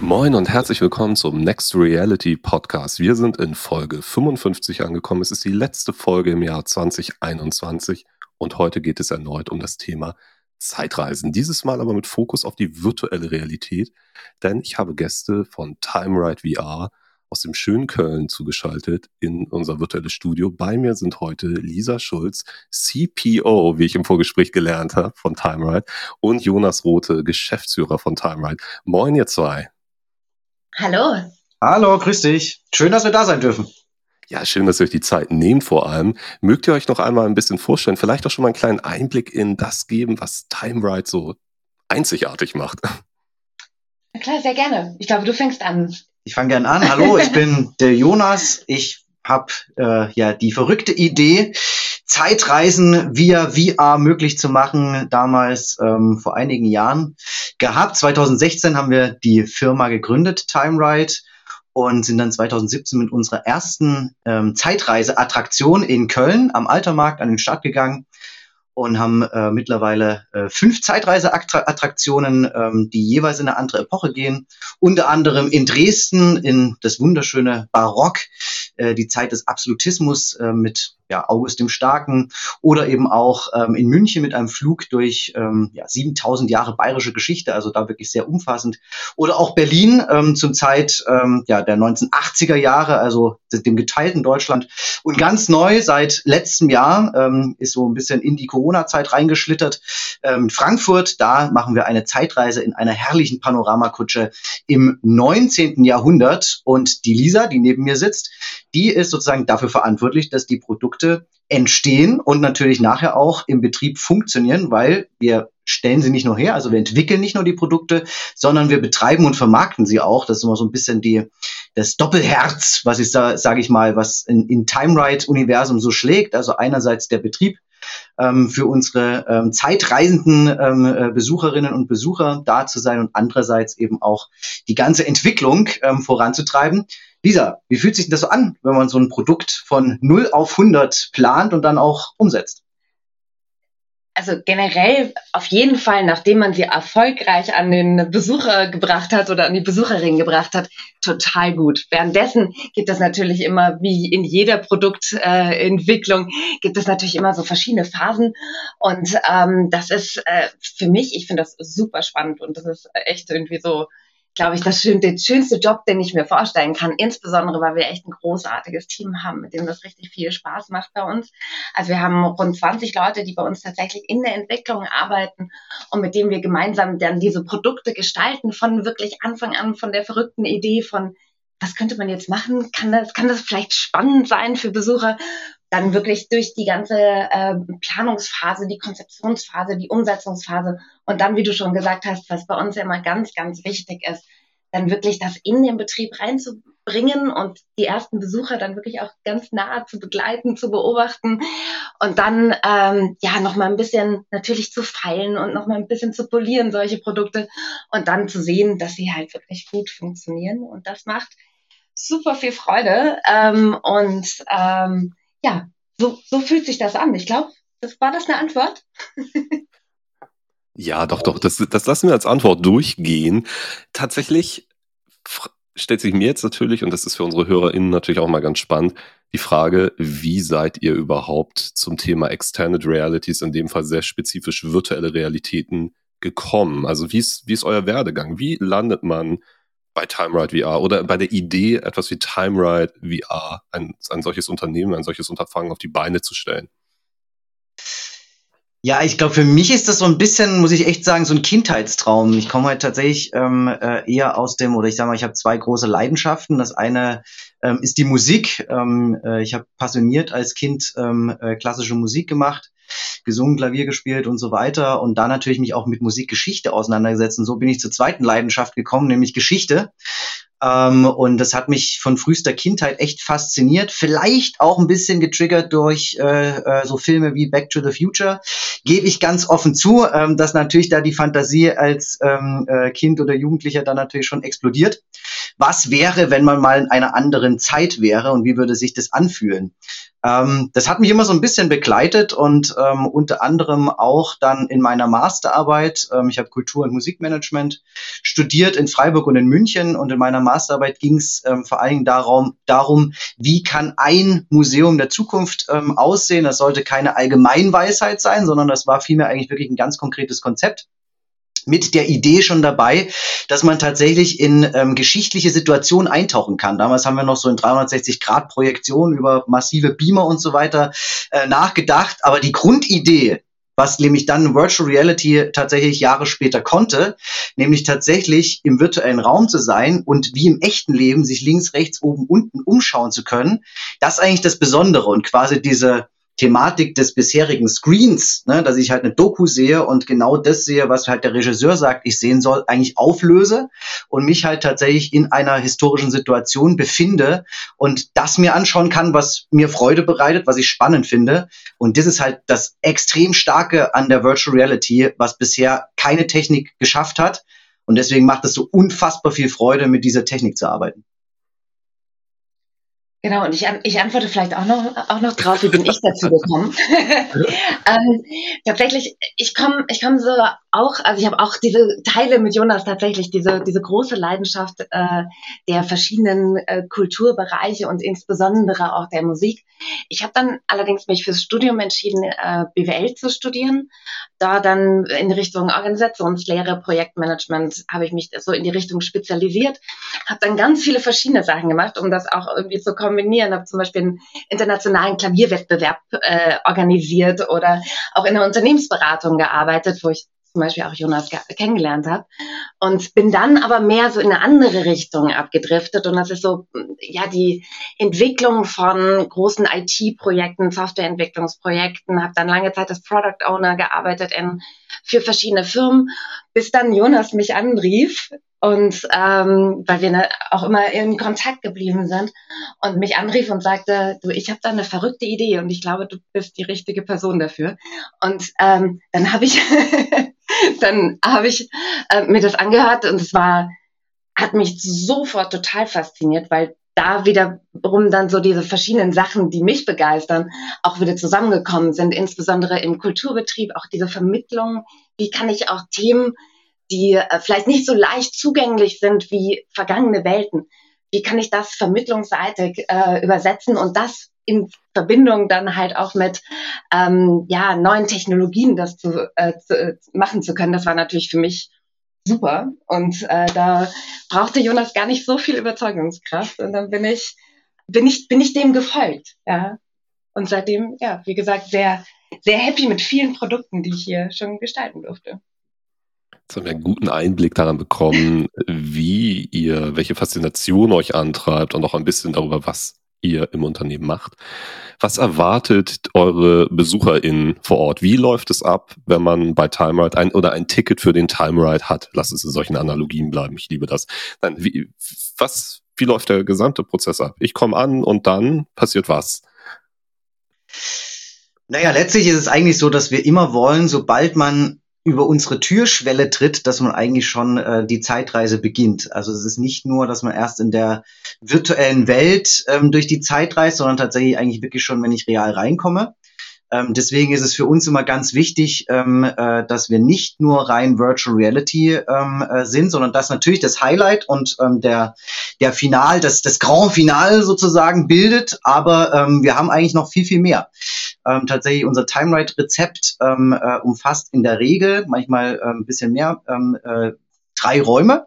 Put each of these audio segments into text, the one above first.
Moin und herzlich willkommen zum Next Reality Podcast. Wir sind in Folge 55 angekommen. Es ist die letzte Folge im Jahr 2021 und heute geht es erneut um das Thema Zeitreisen. Dieses Mal aber mit Fokus auf die virtuelle Realität, denn ich habe Gäste von TimeRide VR aus dem schönen Köln zugeschaltet in unser virtuelles Studio. Bei mir sind heute Lisa Schulz, CPO, wie ich im Vorgespräch gelernt habe, von TimeRide und Jonas Rote, Geschäftsführer von TimeRide. Moin, ihr zwei. Hallo. Hallo, grüß dich. Schön, dass wir da sein dürfen. Ja, schön, dass ihr euch die Zeit nehmt vor allem. Mögt ihr euch noch einmal ein bisschen vorstellen, vielleicht auch schon mal einen kleinen Einblick in das geben, was TimeRide so einzigartig macht? Na klar, sehr gerne. Ich glaube, du fängst an. Ich fange gerne an. Hallo, ich bin der Jonas. Ich habe äh, ja die verrückte Idee, Zeitreisen via VR möglich zu machen, damals ähm, vor einigen Jahren gehabt. 2016 haben wir die Firma gegründet, TimeRide, und sind dann 2017 mit unserer ersten ähm, Zeitreise-Attraktion in Köln am Altermarkt an den Start gegangen und haben äh, mittlerweile äh, fünf Zeitreiseattraktionen, ähm, die jeweils in eine andere Epoche gehen. Unter anderem in Dresden in das wunderschöne Barock, äh, die Zeit des Absolutismus äh, mit ja, August dem Starken oder eben auch ähm, in München mit einem Flug durch ähm, ja, 7000 Jahre bayerische Geschichte, also da wirklich sehr umfassend. Oder auch Berlin ähm, zum Zeit ähm, ja, der 1980er Jahre, also dem geteilten Deutschland. Und ganz neu seit letztem Jahr ähm, ist so ein bisschen in die Corona-Zeit reingeschlittert. Ähm, Frankfurt, da machen wir eine Zeitreise in einer herrlichen Panoramakutsche im 19. Jahrhundert. Und die Lisa, die neben mir sitzt, die ist sozusagen dafür verantwortlich, dass die Produkte entstehen und natürlich nachher auch im Betrieb funktionieren, weil wir stellen sie nicht nur her, also wir entwickeln nicht nur die Produkte, sondern wir betreiben und vermarkten sie auch. Das ist immer so ein bisschen die, das Doppelherz, was ich da, sage ich mal, was in, in Time-Ride-Universum so schlägt. Also einerseits der Betrieb, ähm, für unsere ähm, zeitreisenden ähm, äh, Besucherinnen und Besucher da zu sein und andererseits eben auch die ganze Entwicklung ähm, voranzutreiben. Lisa, wie fühlt sich das so an, wenn man so ein Produkt von 0 auf 100 plant und dann auch umsetzt? also generell auf jeden Fall, nachdem man sie erfolgreich an den Besucher gebracht hat oder an die Besucherin gebracht hat, total gut. Währenddessen gibt es natürlich immer, wie in jeder Produktentwicklung, äh, gibt es natürlich immer so verschiedene Phasen. Und ähm, das ist äh, für mich, ich finde das super spannend und das ist echt irgendwie so glaube ich, das schön, der schönste Job, den ich mir vorstellen kann. Insbesondere, weil wir echt ein großartiges Team haben, mit dem das richtig viel Spaß macht bei uns. Also wir haben rund 20 Leute, die bei uns tatsächlich in der Entwicklung arbeiten und mit denen wir gemeinsam dann diese Produkte gestalten von wirklich Anfang an, von der verrückten Idee von was könnte man jetzt machen? Kann das, kann das vielleicht spannend sein für Besucher? Dann wirklich durch die ganze äh, Planungsphase, die Konzeptionsphase, die Umsetzungsphase und dann, wie du schon gesagt hast, was bei uns ja immer ganz, ganz wichtig ist, dann wirklich das in den Betrieb reinzubringen und die ersten Besucher dann wirklich auch ganz nah zu begleiten, zu beobachten und dann ähm, ja noch mal ein bisschen natürlich zu feilen und noch mal ein bisschen zu polieren solche Produkte und dann zu sehen, dass sie halt wirklich gut funktionieren und das macht super viel Freude. Ähm, und ähm, ja, so, so fühlt sich das an. Ich glaube, das war das eine Antwort. ja, doch, doch. Das, das lassen wir als Antwort durchgehen. Tatsächlich stellt sich mir jetzt natürlich, und das ist für unsere HörerInnen natürlich auch mal ganz spannend, die Frage, wie seid ihr überhaupt zum Thema Extended Realities, in dem Fall sehr spezifisch virtuelle Realitäten, gekommen? Also wie ist, wie ist euer Werdegang? Wie landet man bei TimeRide VR oder bei der Idee, etwas wie TimeRide VR, ein, ein solches Unternehmen, ein solches Unterfangen auf die Beine zu stellen? Ja, ich glaube, für mich ist das so ein bisschen, muss ich echt sagen, so ein Kindheitstraum. Ich komme halt tatsächlich ähm, äh, eher aus dem, oder ich sage mal, ich habe zwei große Leidenschaften. Das eine ähm, ist die Musik. Ähm, äh, ich habe passioniert als Kind ähm, äh, klassische Musik gemacht gesungen, Klavier gespielt und so weiter und da natürlich mich auch mit Musikgeschichte auseinandergesetzt. Und so bin ich zur zweiten Leidenschaft gekommen, nämlich Geschichte. Ähm, und das hat mich von frühester Kindheit echt fasziniert. Vielleicht auch ein bisschen getriggert durch äh, äh, so Filme wie Back to the Future. Gebe ich ganz offen zu, ähm, dass natürlich da die Fantasie als ähm, äh, Kind oder Jugendlicher dann natürlich schon explodiert. Was wäre, wenn man mal in einer anderen Zeit wäre und wie würde sich das anfühlen? Ähm, das hat mich immer so ein bisschen begleitet und ähm, unter anderem auch dann in meiner Masterarbeit. Ähm, ich habe Kultur- und Musikmanagement studiert in Freiburg und in München und in meiner Masterarbeit ging es ähm, vor allen Dingen darum, darum, wie kann ein Museum der Zukunft ähm, aussehen. Das sollte keine Allgemeinweisheit sein, sondern das war vielmehr eigentlich wirklich ein ganz konkretes Konzept mit der Idee schon dabei, dass man tatsächlich in ähm, geschichtliche Situationen eintauchen kann. Damals haben wir noch so in 360 Grad Projektion über massive Beamer und so weiter äh, nachgedacht. Aber die Grundidee, was nämlich dann Virtual Reality tatsächlich Jahre später konnte, nämlich tatsächlich im virtuellen Raum zu sein und wie im echten Leben sich links, rechts, oben, unten umschauen zu können, das ist eigentlich das Besondere und quasi diese Thematik des bisherigen Screens, ne, dass ich halt eine Doku sehe und genau das sehe, was halt der Regisseur sagt, ich sehen soll, eigentlich auflöse und mich halt tatsächlich in einer historischen Situation befinde und das mir anschauen kann, was mir Freude bereitet, was ich spannend finde. Und das ist halt das extrem starke an der Virtual Reality, was bisher keine Technik geschafft hat. Und deswegen macht es so unfassbar viel Freude, mit dieser Technik zu arbeiten. Genau, und ich, ich antworte vielleicht auch noch, auch noch drauf, wie bin ich dazu gekommen? ähm, tatsächlich, ich komme ich komm so auch, also ich habe auch diese Teile mit Jonas tatsächlich, diese, diese große Leidenschaft äh, der verschiedenen äh, Kulturbereiche und insbesondere auch der Musik. Ich habe dann allerdings mich fürs Studium entschieden, äh, BWL zu studieren. Da dann in Richtung Organisationslehre, Projektmanagement habe ich mich so in die Richtung spezialisiert, habe dann ganz viele verschiedene Sachen gemacht, um das auch irgendwie zu kombinieren. Habe zum Beispiel einen internationalen Klavierwettbewerb äh, organisiert oder auch in der Unternehmensberatung gearbeitet, wo ich zum Beispiel auch Jonas kennengelernt habe. Und bin dann aber mehr so in eine andere Richtung abgedriftet. Und das ist so, ja, die Entwicklung von großen IT-Projekten, Softwareentwicklungsprojekten, habe dann lange Zeit als Product Owner gearbeitet in, für verschiedene Firmen, bis dann Jonas mich anrief und ähm, weil wir ne, auch immer in Kontakt geblieben sind und mich anrief und sagte, du, ich habe da eine verrückte Idee und ich glaube, du bist die richtige Person dafür. Und ähm, dann habe ich dann habe ich äh, mir das angehört und es war, hat mich sofort total fasziniert, weil da wiederum dann so diese verschiedenen Sachen, die mich begeistern, auch wieder zusammengekommen sind, insbesondere im Kulturbetrieb, auch diese Vermittlung, wie kann ich auch Themen, die äh, vielleicht nicht so leicht zugänglich sind wie vergangene Welten, wie kann ich das vermittlungsseitig äh, übersetzen und das in Verbindung dann halt auch mit ähm, ja, neuen Technologien das zu, äh, zu, äh, machen zu können, das war natürlich für mich super. Und äh, da brauchte Jonas gar nicht so viel Überzeugungskraft. Und dann bin ich, bin ich, bin ich dem gefolgt. Ja. Und seitdem, ja, wie gesagt, sehr, sehr happy mit vielen Produkten, die ich hier schon gestalten durfte. Jetzt haben wir einen guten Einblick daran bekommen, wie ihr, welche Faszination euch antreibt und auch ein bisschen darüber, was ihr im Unternehmen macht. Was erwartet eure BesucherInnen vor Ort? Wie läuft es ab, wenn man bei TimeRide ein oder ein Ticket für den TimeRide hat? Lass es in solchen Analogien bleiben. Ich liebe das. Nein, wie, was, wie läuft der gesamte Prozess ab? Ich komme an und dann passiert was? Naja, letztlich ist es eigentlich so, dass wir immer wollen, sobald man über unsere Türschwelle tritt, dass man eigentlich schon äh, die Zeitreise beginnt. Also es ist nicht nur, dass man erst in der virtuellen Welt ähm, durch die Zeit reist, sondern tatsächlich eigentlich wirklich schon, wenn ich real reinkomme. Ähm, deswegen ist es für uns immer ganz wichtig, ähm, äh, dass wir nicht nur rein Virtual Reality ähm, äh, sind, sondern dass natürlich das Highlight und ähm, der, der Final, das, das Grand Final sozusagen bildet, aber ähm, wir haben eigentlich noch viel, viel mehr. Ähm, tatsächlich unser Time Ride Rezept äh, umfasst in der Regel manchmal ein bisschen mehr äh, drei Räume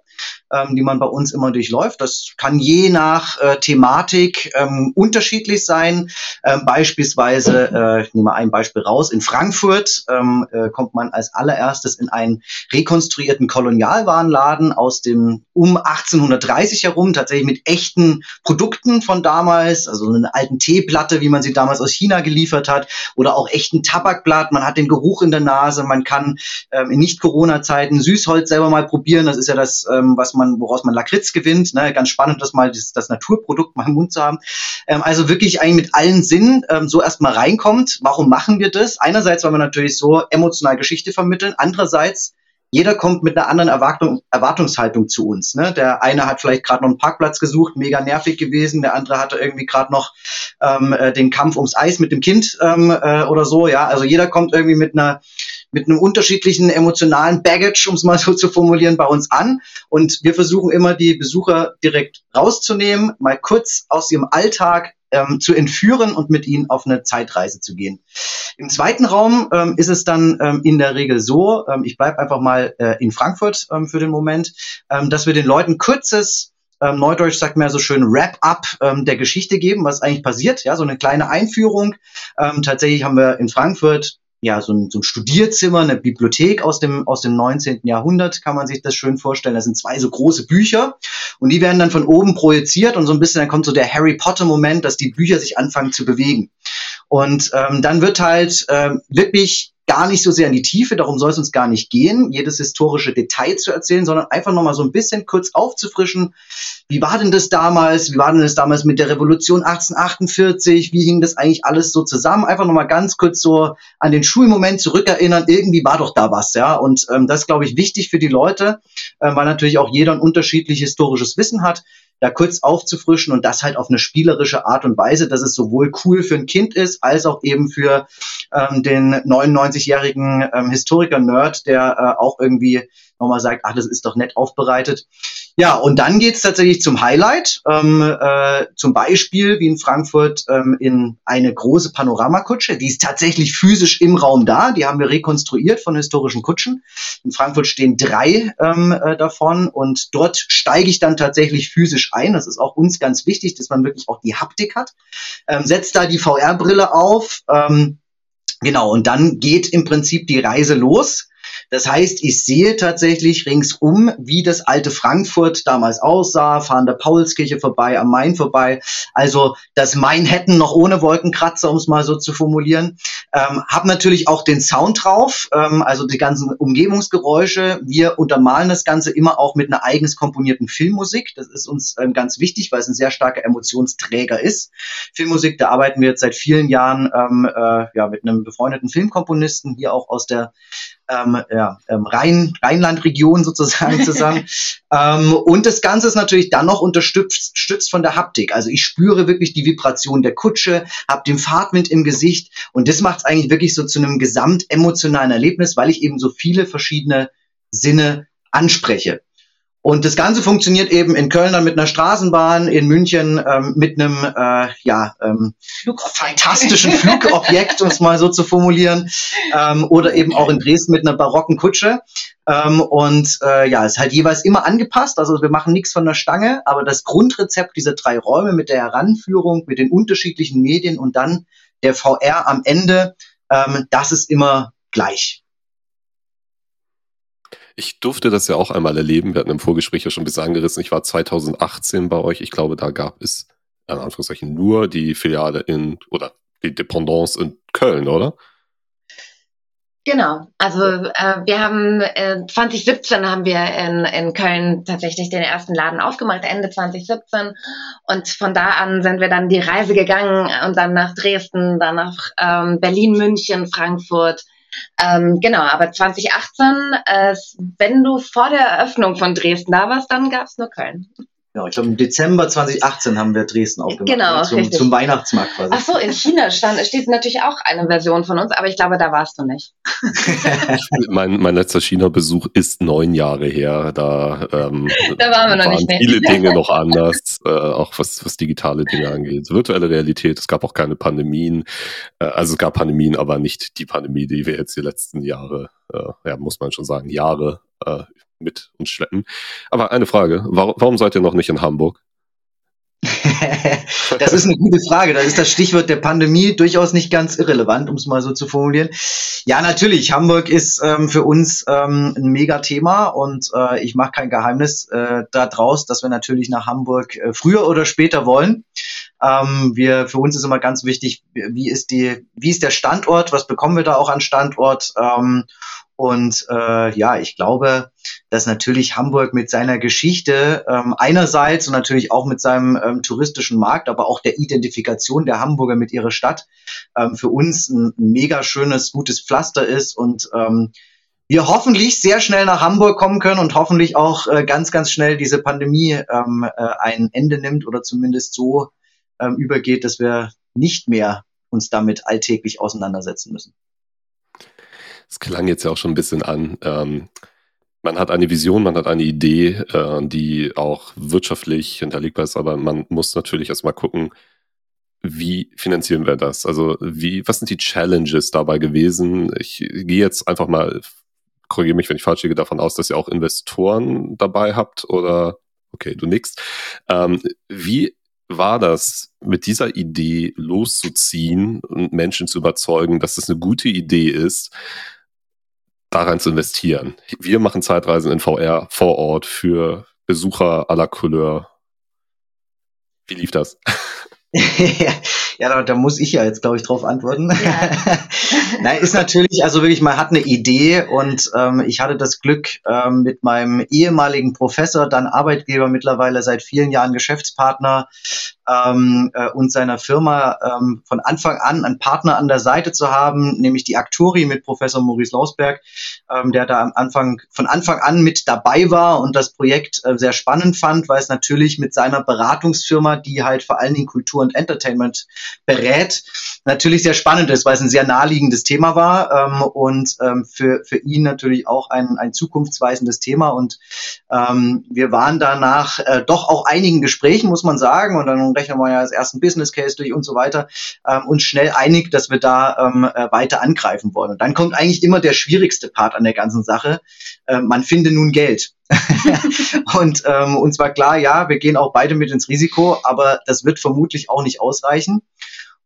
ähm, die man bei uns immer durchläuft. Das kann je nach äh, Thematik ähm, unterschiedlich sein. Ähm, beispielsweise, äh, ich nehme ein Beispiel raus, in Frankfurt ähm, äh, kommt man als allererstes in einen rekonstruierten Kolonialwarenladen aus dem um 1830 herum, tatsächlich mit echten Produkten von damals, also eine alten Teeplatte, wie man sie damals aus China geliefert hat, oder auch echten Tabakblatt. Man hat den Geruch in der Nase, man kann ähm, in Nicht-Corona-Zeiten Süßholz selber mal probieren. Das ist ja das, ähm, was man man, woraus man Lakritz gewinnt. Ne? Ganz spannend, das mal das, das Naturprodukt mal im Mund zu haben. Ähm, also wirklich eigentlich mit allen Sinnen ähm, so erstmal reinkommt. Warum machen wir das? Einerseits, weil wir natürlich so emotional Geschichte vermitteln. Andererseits, jeder kommt mit einer anderen Erwartung, Erwartungshaltung zu uns. Ne? Der eine hat vielleicht gerade noch einen Parkplatz gesucht, mega nervig gewesen, der andere hatte irgendwie gerade noch ähm, äh, den Kampf ums Eis mit dem Kind ähm, äh, oder so. Ja, also jeder kommt irgendwie mit einer mit einem unterschiedlichen emotionalen Baggage, um es mal so zu formulieren, bei uns an. Und wir versuchen immer, die Besucher direkt rauszunehmen, mal kurz aus ihrem Alltag ähm, zu entführen und mit ihnen auf eine Zeitreise zu gehen. Im zweiten Raum ähm, ist es dann ähm, in der Regel so, ähm, ich bleibe einfach mal äh, in Frankfurt ähm, für den Moment, ähm, dass wir den Leuten kurzes Neudeutsch sagt man ja so schön Wrap-up ähm, der Geschichte geben, was eigentlich passiert, ja, so eine kleine Einführung. Ähm, tatsächlich haben wir in Frankfurt ja, so ein, so ein Studierzimmer, eine Bibliothek aus dem, aus dem 19. Jahrhundert, kann man sich das schön vorstellen. Da sind zwei so große Bücher und die werden dann von oben projiziert und so ein bisschen, dann kommt so der Harry Potter-Moment, dass die Bücher sich anfangen zu bewegen. Und ähm, dann wird halt ähm, wirklich gar nicht so sehr in die Tiefe, darum soll es uns gar nicht gehen, jedes historische Detail zu erzählen, sondern einfach nochmal so ein bisschen kurz aufzufrischen. Wie war denn das damals? Wie war denn das damals mit der Revolution 1848? Wie hing das eigentlich alles so zusammen? Einfach nochmal ganz kurz so an den Schulmoment zurückerinnern. Irgendwie war doch da was, ja. Und ähm, das ist, glaube ich, wichtig für die Leute, äh, weil natürlich auch jeder ein unterschiedliches historisches Wissen hat da kurz aufzufrischen und das halt auf eine spielerische Art und Weise, dass es sowohl cool für ein Kind ist, als auch eben für ähm, den 99-jährigen ähm, Historiker-Nerd, der äh, auch irgendwie nochmal sagt, ach, das ist doch nett aufbereitet. Ja, und dann geht's tatsächlich zum Highlight. Ähm, äh, zum Beispiel wie in Frankfurt ähm, in eine große Panoramakutsche. Die ist tatsächlich physisch im Raum da. Die haben wir rekonstruiert von historischen Kutschen. In Frankfurt stehen drei ähm, äh, davon und dort steige ich dann tatsächlich physisch ein. Das ist auch uns ganz wichtig, dass man wirklich auch die Haptik hat. Ähm, setzt da die VR-Brille auf. Ähm, genau, und dann geht im Prinzip die Reise los. Das heißt, ich sehe tatsächlich ringsum, wie das alte Frankfurt damals aussah, fahren der Paulskirche vorbei, am Main vorbei. Also das Mainhattan noch ohne Wolkenkratzer, um es mal so zu formulieren. Ähm, hab natürlich auch den Sound drauf, ähm, also die ganzen Umgebungsgeräusche. Wir untermalen das Ganze immer auch mit einer eigens komponierten Filmmusik. Das ist uns ähm, ganz wichtig, weil es ein sehr starker Emotionsträger ist. Filmmusik, da arbeiten wir jetzt seit vielen Jahren ähm, äh, ja, mit einem befreundeten Filmkomponisten hier auch aus der ähm, ja, ähm, Rhein, Rheinland-Region sozusagen zusammen. ähm, und das Ganze ist natürlich dann noch unterstützt von der Haptik. Also ich spüre wirklich die Vibration der Kutsche, habe den Fahrtwind im Gesicht und das macht es eigentlich wirklich so zu einem gesamt emotionalen Erlebnis, weil ich eben so viele verschiedene Sinne anspreche. Und das Ganze funktioniert eben in Köln dann mit einer Straßenbahn, in München ähm, mit einem äh, ja, ähm, fantastischen Flugobjekt, um es mal so zu formulieren, ähm, oder eben auch in Dresden mit einer barocken Kutsche. Ähm, und äh, ja, ist halt jeweils immer angepasst. Also wir machen nichts von der Stange, aber das Grundrezept dieser drei Räume mit der Heranführung, mit den unterschiedlichen Medien und dann der VR am Ende, ähm, das ist immer gleich. Ich durfte das ja auch einmal erleben. Wir hatten im Vorgespräch ja schon ein bisschen angerissen. Ich war 2018 bei euch. Ich glaube, da gab es in Anführungszeichen nur die Filiale in oder die Dependance in Köln, oder? Genau, also äh, wir haben äh, 2017 haben wir in, in Köln tatsächlich den ersten Laden aufgemacht, Ende 2017. Und von da an sind wir dann die Reise gegangen und dann nach Dresden, dann nach ähm, Berlin, München, Frankfurt, ähm, genau, aber 2018, äh, wenn du vor der Eröffnung von Dresden da warst, dann gab es nur Köln. Ja, ich glaube, im Dezember 2018 haben wir Dresden aufgemacht. Genau, ne? zum, zum, Weihnachtsmarkt quasi. Ach so, in China stand, steht natürlich auch eine Version von uns, aber ich glaube, da warst du nicht. mein, mein letzter China-Besuch ist neun Jahre her. Da, ähm, da waren wir noch waren nicht. Mehr. Viele Dinge noch anders, äh, auch was, was digitale Dinge angeht. Virtuelle Realität, es gab auch keine Pandemien. Äh, also es gab Pandemien, aber nicht die Pandemie, die wir jetzt die letzten Jahre, äh, ja, muss man schon sagen, Jahre äh, mit uns schleppen. Aber eine Frage, warum, warum seid ihr noch nicht in Hamburg? das ist eine gute Frage. Da ist das Stichwort der Pandemie durchaus nicht ganz irrelevant, um es mal so zu formulieren. Ja, natürlich. Hamburg ist ähm, für uns ähm, ein Megathema und äh, ich mache kein Geheimnis äh, daraus, dass wir natürlich nach Hamburg äh, früher oder später wollen. Ähm, wir, für uns ist immer ganz wichtig, wie ist die, wie ist der Standort, was bekommen wir da auch an Standort? Ähm, und äh, ja, ich glaube, dass natürlich Hamburg mit seiner Geschichte ähm, einerseits und natürlich auch mit seinem ähm, touristischen Markt, aber auch der Identifikation der Hamburger mit ihrer Stadt ähm, für uns ein, ein mega schönes, gutes Pflaster ist und ähm, wir hoffentlich sehr schnell nach Hamburg kommen können und hoffentlich auch äh, ganz, ganz schnell diese Pandemie ähm, äh, ein Ende nimmt oder zumindest so ähm, übergeht, dass wir nicht mehr uns damit alltäglich auseinandersetzen müssen. Es klang jetzt ja auch schon ein bisschen an. Ähm, man hat eine Vision, man hat eine Idee, äh, die auch wirtschaftlich hinterlegbar ist, aber man muss natürlich erstmal gucken, wie finanzieren wir das? Also wie, was sind die Challenges dabei gewesen? Ich gehe jetzt einfach mal, korrigiere mich, wenn ich falsch liege, davon aus, dass ihr auch Investoren dabei habt oder okay, du nix. Ähm, wie war das, mit dieser Idee loszuziehen und Menschen zu überzeugen, dass es eine gute Idee ist, daran zu investieren? Wir machen Zeitreisen in VR vor Ort für Besucher aller Couleur. Wie lief das? ja, da, da, muss ich ja jetzt, glaube ich, drauf antworten. Ja. Nein, ist natürlich, also wirklich, man hat eine Idee und ähm, ich hatte das Glück, ähm, mit meinem ehemaligen Professor, dann Arbeitgeber, mittlerweile seit vielen Jahren Geschäftspartner ähm, äh, und seiner Firma ähm, von Anfang an einen Partner an der Seite zu haben, nämlich die Aktori mit Professor Maurice Lausberg, ähm, der da am Anfang, von Anfang an mit dabei war und das Projekt äh, sehr spannend fand, weil es natürlich mit seiner Beratungsfirma, die halt vor allen Dingen Kultur und Entertainment berät, natürlich sehr spannend ist, weil es ein sehr naheliegendes Thema war ähm, und ähm, für, für ihn natürlich auch ein, ein zukunftsweisendes Thema. Und ähm, wir waren danach äh, doch auch einigen Gesprächen, muss man sagen, und dann rechnen wir ja als ersten Business Case durch und so weiter, ähm, uns schnell einig, dass wir da ähm, äh, weiter angreifen wollen. Und dann kommt eigentlich immer der schwierigste Part an der ganzen Sache. Äh, man finde nun Geld. und ähm, uns war klar, ja, wir gehen auch beide mit ins Risiko, aber das wird vermutlich auch nicht ausreichen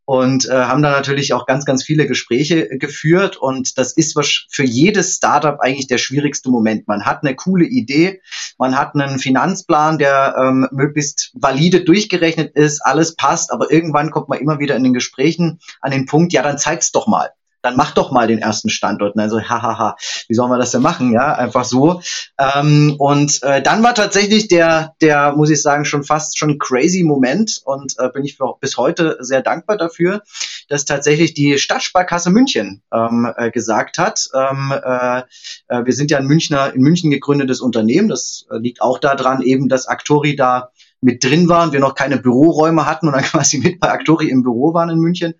und äh, haben da natürlich auch ganz, ganz viele Gespräche geführt. Und das ist was für jedes Startup eigentlich der schwierigste Moment. Man hat eine coole Idee, man hat einen Finanzplan, der ähm, möglichst valide durchgerechnet ist, alles passt, aber irgendwann kommt man immer wieder in den Gesprächen an den Punkt, ja, dann zeig's doch mal dann mach doch mal den ersten Standort. Und dann so, hahaha, wie sollen wir das denn machen? Ja, einfach so. Ähm, und äh, dann war tatsächlich der, der, muss ich sagen, schon fast schon crazy Moment und äh, bin ich bis heute sehr dankbar dafür, dass tatsächlich die Stadtsparkasse München ähm, äh, gesagt hat, ähm, äh, äh wir sind ja ein Münchner, in München gegründetes Unternehmen. Das äh, liegt auch daran eben, dass Actori da mit drin waren, wir noch keine Büroräume hatten und dann quasi mit bei Actori im Büro waren in München.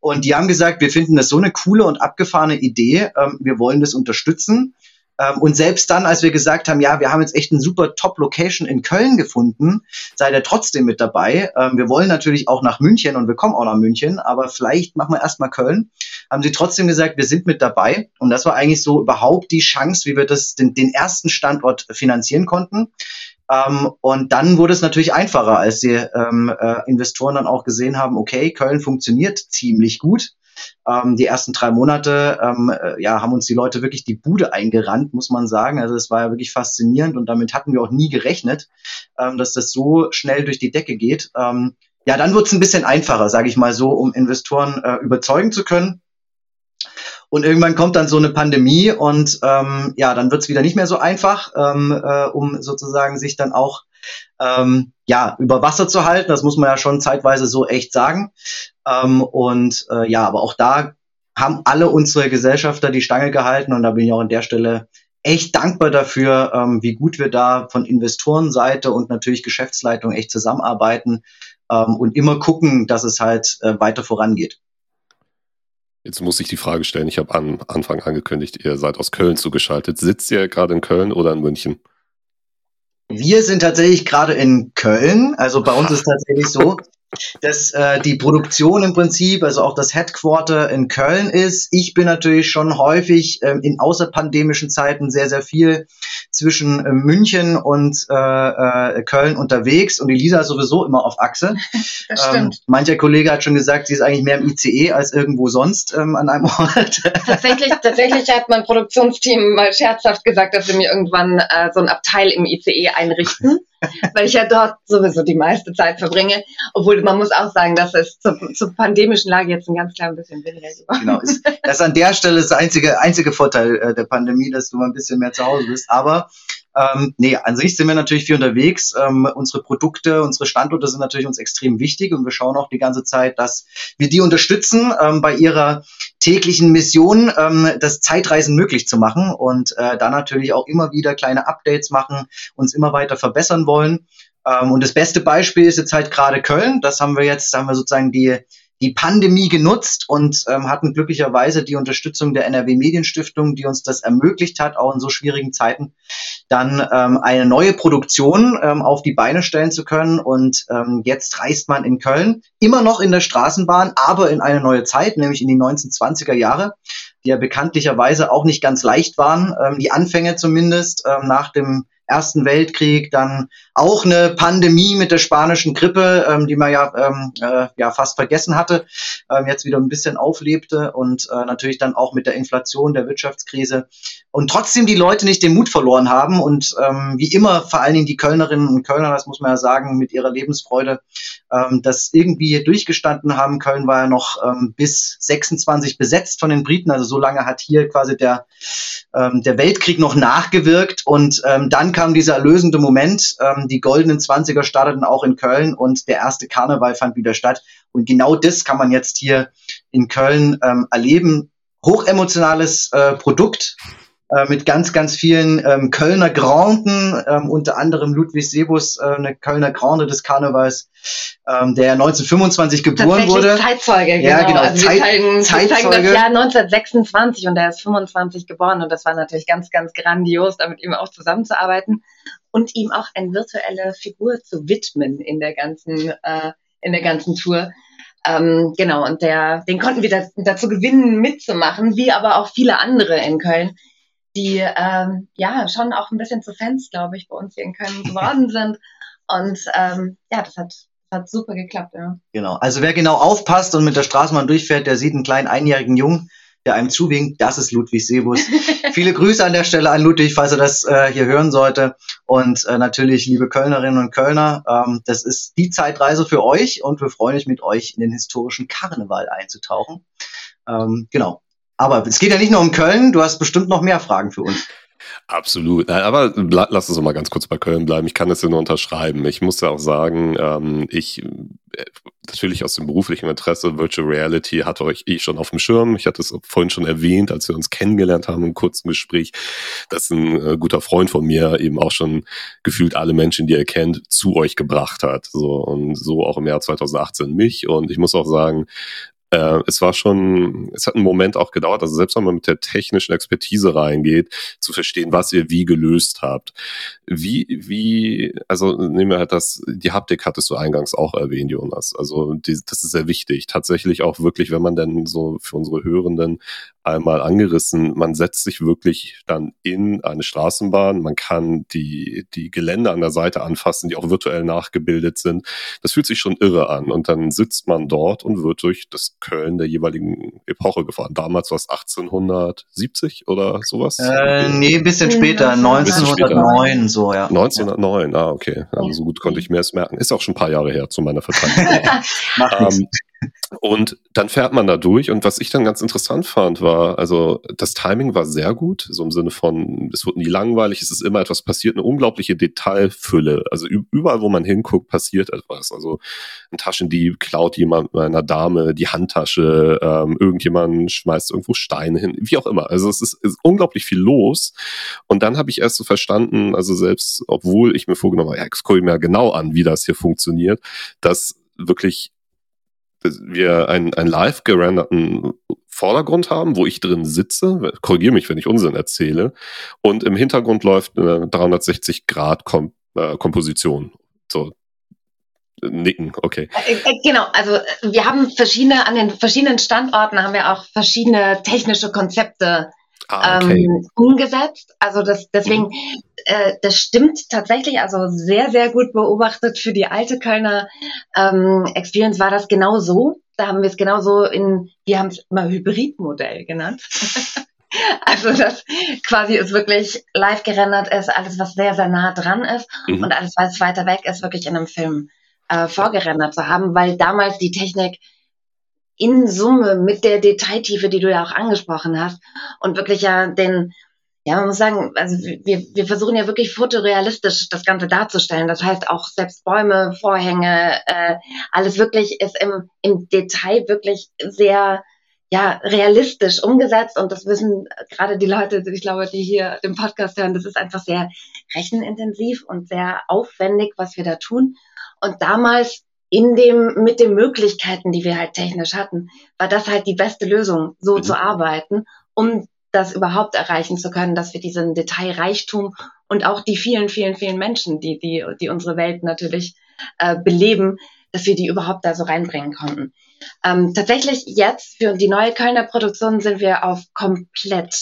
Und die haben gesagt, wir finden das so eine coole und abgefahrene Idee, ähm, wir wollen das unterstützen. Ähm, und selbst dann, als wir gesagt haben, ja, wir haben jetzt echt eine super Top-Location in Köln gefunden, seid ihr trotzdem mit dabei. Ähm, wir wollen natürlich auch nach München und wir kommen auch nach München, aber vielleicht machen wir erstmal Köln. Haben sie trotzdem gesagt, wir sind mit dabei. Und das war eigentlich so überhaupt die Chance, wie wir das, den, den ersten Standort finanzieren konnten. Ähm, und dann wurde es natürlich einfacher, als die ähm, äh, Investoren dann auch gesehen haben, okay, Köln funktioniert ziemlich gut. Ähm, die ersten drei Monate ähm, äh, ja, haben uns die Leute wirklich die Bude eingerannt, muss man sagen. Also es war ja wirklich faszinierend und damit hatten wir auch nie gerechnet, ähm, dass das so schnell durch die Decke geht. Ähm, ja, dann wird es ein bisschen einfacher, sage ich mal so, um Investoren äh, überzeugen zu können. Und irgendwann kommt dann so eine Pandemie und ähm, ja, dann wird es wieder nicht mehr so einfach, ähm, äh, um sozusagen sich dann auch ähm, ja über Wasser zu halten. Das muss man ja schon zeitweise so echt sagen. Ähm, und äh, ja, aber auch da haben alle unsere Gesellschafter die Stange gehalten und da bin ich auch an der Stelle echt dankbar dafür, ähm, wie gut wir da von Investorenseite und natürlich Geschäftsleitung echt zusammenarbeiten ähm, und immer gucken, dass es halt äh, weiter vorangeht. Jetzt muss ich die Frage stellen, ich habe am Anfang angekündigt, ihr seid aus Köln zugeschaltet. Sitzt ihr gerade in Köln oder in München? Wir sind tatsächlich gerade in Köln. Also bei uns ist tatsächlich so, dass äh, die Produktion im Prinzip, also auch das Headquarter in Köln ist. Ich bin natürlich schon häufig ähm, in außerpandemischen Zeiten sehr, sehr viel zwischen äh, München und äh, äh, Köln unterwegs und die Lisa ist sowieso immer auf Achse. Das stimmt. Ähm, mancher Kollege hat schon gesagt, sie ist eigentlich mehr im ICE als irgendwo sonst ähm, an einem Ort. Tatsächlich, tatsächlich hat mein Produktionsteam mal scherzhaft gesagt, dass wir mir irgendwann äh, so ein Abteil im ICE einrichten. Weil ich ja dort sowieso die meiste Zeit verbringe. Obwohl man muss auch sagen, dass es zur, zur pandemischen Lage jetzt ein ganz klein bisschen weniger ist. Genau, ist, das ist an der Stelle das einzige, einzige Vorteil äh, der Pandemie, dass du mal ein bisschen mehr zu Hause bist. Aber Ähm, nee, an sich sind wir natürlich viel unterwegs. Ähm, unsere Produkte, unsere Standorte sind natürlich uns extrem wichtig und wir schauen auch die ganze Zeit, dass wir die unterstützen ähm, bei ihrer täglichen Mission, ähm, das Zeitreisen möglich zu machen und äh, da natürlich auch immer wieder kleine Updates machen, uns immer weiter verbessern wollen. Ähm, und das beste Beispiel ist jetzt halt gerade Köln. Das haben wir jetzt, haben wir sozusagen die die Pandemie genutzt und ähm, hatten glücklicherweise die Unterstützung der NRW Medienstiftung, die uns das ermöglicht hat, auch in so schwierigen Zeiten dann ähm, eine neue Produktion ähm, auf die Beine stellen zu können. Und ähm, jetzt reist man in Köln immer noch in der Straßenbahn, aber in eine neue Zeit, nämlich in die 1920er Jahre, die ja bekanntlicherweise auch nicht ganz leicht waren, ähm, die Anfänge zumindest ähm, nach dem Ersten Weltkrieg, dann auch eine Pandemie mit der spanischen Grippe, ähm, die man ja, ähm, äh, ja fast vergessen hatte, ähm, jetzt wieder ein bisschen auflebte und äh, natürlich dann auch mit der Inflation, der Wirtschaftskrise und trotzdem die Leute nicht den Mut verloren haben und ähm, wie immer vor allen Dingen die Kölnerinnen und Kölner, das muss man ja sagen, mit ihrer Lebensfreude ähm, das irgendwie durchgestanden haben. Köln war ja noch ähm, bis 26 besetzt von den Briten, also so lange hat hier quasi der, ähm, der Weltkrieg noch nachgewirkt und ähm, dann kam dieser erlösende Moment, ähm, die goldenen Zwanziger starteten auch in Köln und der erste Karneval fand wieder statt. Und genau das kann man jetzt hier in Köln ähm, erleben. Hochemotionales äh, Produkt äh, mit ganz, ganz vielen ähm, Kölner Granden, ähm, unter anderem Ludwig Sebus, äh, eine Kölner Grande des Karnevals, ähm, der 1925 geboren wurde. Zeitzeuge, genau. Ja, genau. Also Zeit, wir zeigen, Zeitzeuge. Wir zeigen das Jahr 1926 und er ist 25 geboren und das war natürlich ganz, ganz grandios, da mit ihm auch zusammenzuarbeiten und ihm auch eine virtuelle Figur zu widmen in der ganzen, äh, in der ganzen Tour. Ähm, genau, und der, den konnten wir da, dazu gewinnen, mitzumachen, wie aber auch viele andere in Köln, die ähm, ja schon auch ein bisschen zu Fans, glaube ich, bei uns hier in Köln geworden sind. Und ähm, ja, das hat, hat super geklappt. Ja. Genau, also wer genau aufpasst und mit der Straßenbahn durchfährt, der sieht einen kleinen einjährigen Jungen, der einem zuwinkt. Das ist Ludwig Sebus. Viele Grüße an der Stelle an Ludwig, falls er das äh, hier hören sollte. Und äh, natürlich, liebe Kölnerinnen und Kölner, ähm, das ist die Zeitreise für euch und wir freuen uns mit euch in den historischen Karneval einzutauchen. Ähm, genau. Aber es geht ja nicht nur um Köln, du hast bestimmt noch mehr Fragen für uns. Absolut. Aber lass uns mal ganz kurz bei Köln bleiben. Ich kann das ja nur unterschreiben. Ich muss ja auch sagen, ähm, ich äh, natürlich aus dem beruflichen Interesse Virtual Reality hatte euch eh schon auf dem Schirm. Ich hatte es vorhin schon erwähnt, als wir uns kennengelernt haben im kurzen Gespräch, dass ein äh, guter Freund von mir eben auch schon gefühlt alle Menschen, die er kennt, zu euch gebracht hat. So und so auch im Jahr 2018 mich. Und ich muss auch sagen, äh, es war schon, es hat einen Moment auch gedauert, also selbst wenn man mit der technischen Expertise reingeht, zu verstehen, was ihr wie gelöst habt. Wie, wie, also nehmen wir halt das, die Haptik hattest du eingangs auch erwähnt, Jonas. Also die, das ist sehr wichtig. Tatsächlich auch wirklich, wenn man denn so für unsere Hörenden einmal angerissen. Man setzt sich wirklich dann in eine Straßenbahn. Man kann die, die Gelände an der Seite anfassen, die auch virtuell nachgebildet sind. Das fühlt sich schon irre an. Und dann sitzt man dort und wird durch das Köln der jeweiligen Epoche gefahren. Damals war es 1870 oder sowas? Äh, nee, ein bisschen später, 1909 so, ja. 1909, ah, okay. Also so gut konnte ich mir es merken. Ist auch schon ein paar Jahre her zu meiner Verteidigung. Macht ähm, und dann fährt man da durch und was ich dann ganz interessant fand, war, also das Timing war sehr gut, so im Sinne von, es wird nie langweilig, es ist immer etwas passiert, eine unglaubliche Detailfülle. Also überall, wo man hinguckt, passiert etwas. Also ein Taschendieb klaut jemand einer Dame die Handtasche, ähm, irgendjemand schmeißt irgendwo Steine hin, wie auch immer. Also es ist, ist unglaublich viel los. Und dann habe ich erst so verstanden, also selbst, obwohl ich mir vorgenommen habe, ja, ich gucke mir genau an, wie das hier funktioniert, dass wirklich wir einen, einen live gerenderten Vordergrund haben, wo ich drin sitze, korrigiere mich, wenn ich Unsinn erzähle, und im Hintergrund läuft eine 360 Grad Kom äh, Komposition. So, nicken, okay. Äh, äh, genau, also wir haben verschiedene, an den verschiedenen Standorten haben wir auch verschiedene technische Konzepte ah, okay. ähm, umgesetzt. Also das, deswegen, mhm. Äh, das stimmt tatsächlich, also sehr, sehr gut beobachtet für die alte Kölner ähm, Experience war das genau so. Da haben wir es genauso in, wir haben es immer Hybridmodell genannt. Also das quasi ist wirklich live gerendert ist, alles was sehr, sehr nah dran ist mhm. und alles was weiter weg ist, wirklich in einem Film äh, vorgerendert zu haben, weil damals die Technik in Summe mit der Detailtiefe, die du ja auch angesprochen hast und wirklich ja den, Ja, man muss sagen, also wir, wir versuchen ja wirklich fotorealistisch das Ganze darzustellen. Das heißt auch selbst Bäume, Vorhänge, äh, alles wirklich ist im, im Detail wirklich sehr ja, realistisch umgesetzt und das wissen gerade die Leute, ich glaube, die hier den Podcast hören, das ist einfach sehr rechenintensiv und sehr aufwendig, was wir da tun. Und damals in dem, mit den Möglichkeiten, die wir halt technisch hatten, war das halt die beste Lösung, so mhm. zu arbeiten, um das überhaupt erreichen zu können, dass wir diesen Detailreichtum und auch die vielen, vielen, vielen Menschen, die, die, die unsere Welt natürlich äh, beleben, dass wir die überhaupt da so reinbringen konnten. Ähm, tatsächlich jetzt für die neue Kölner Produktion sind wir auf komplett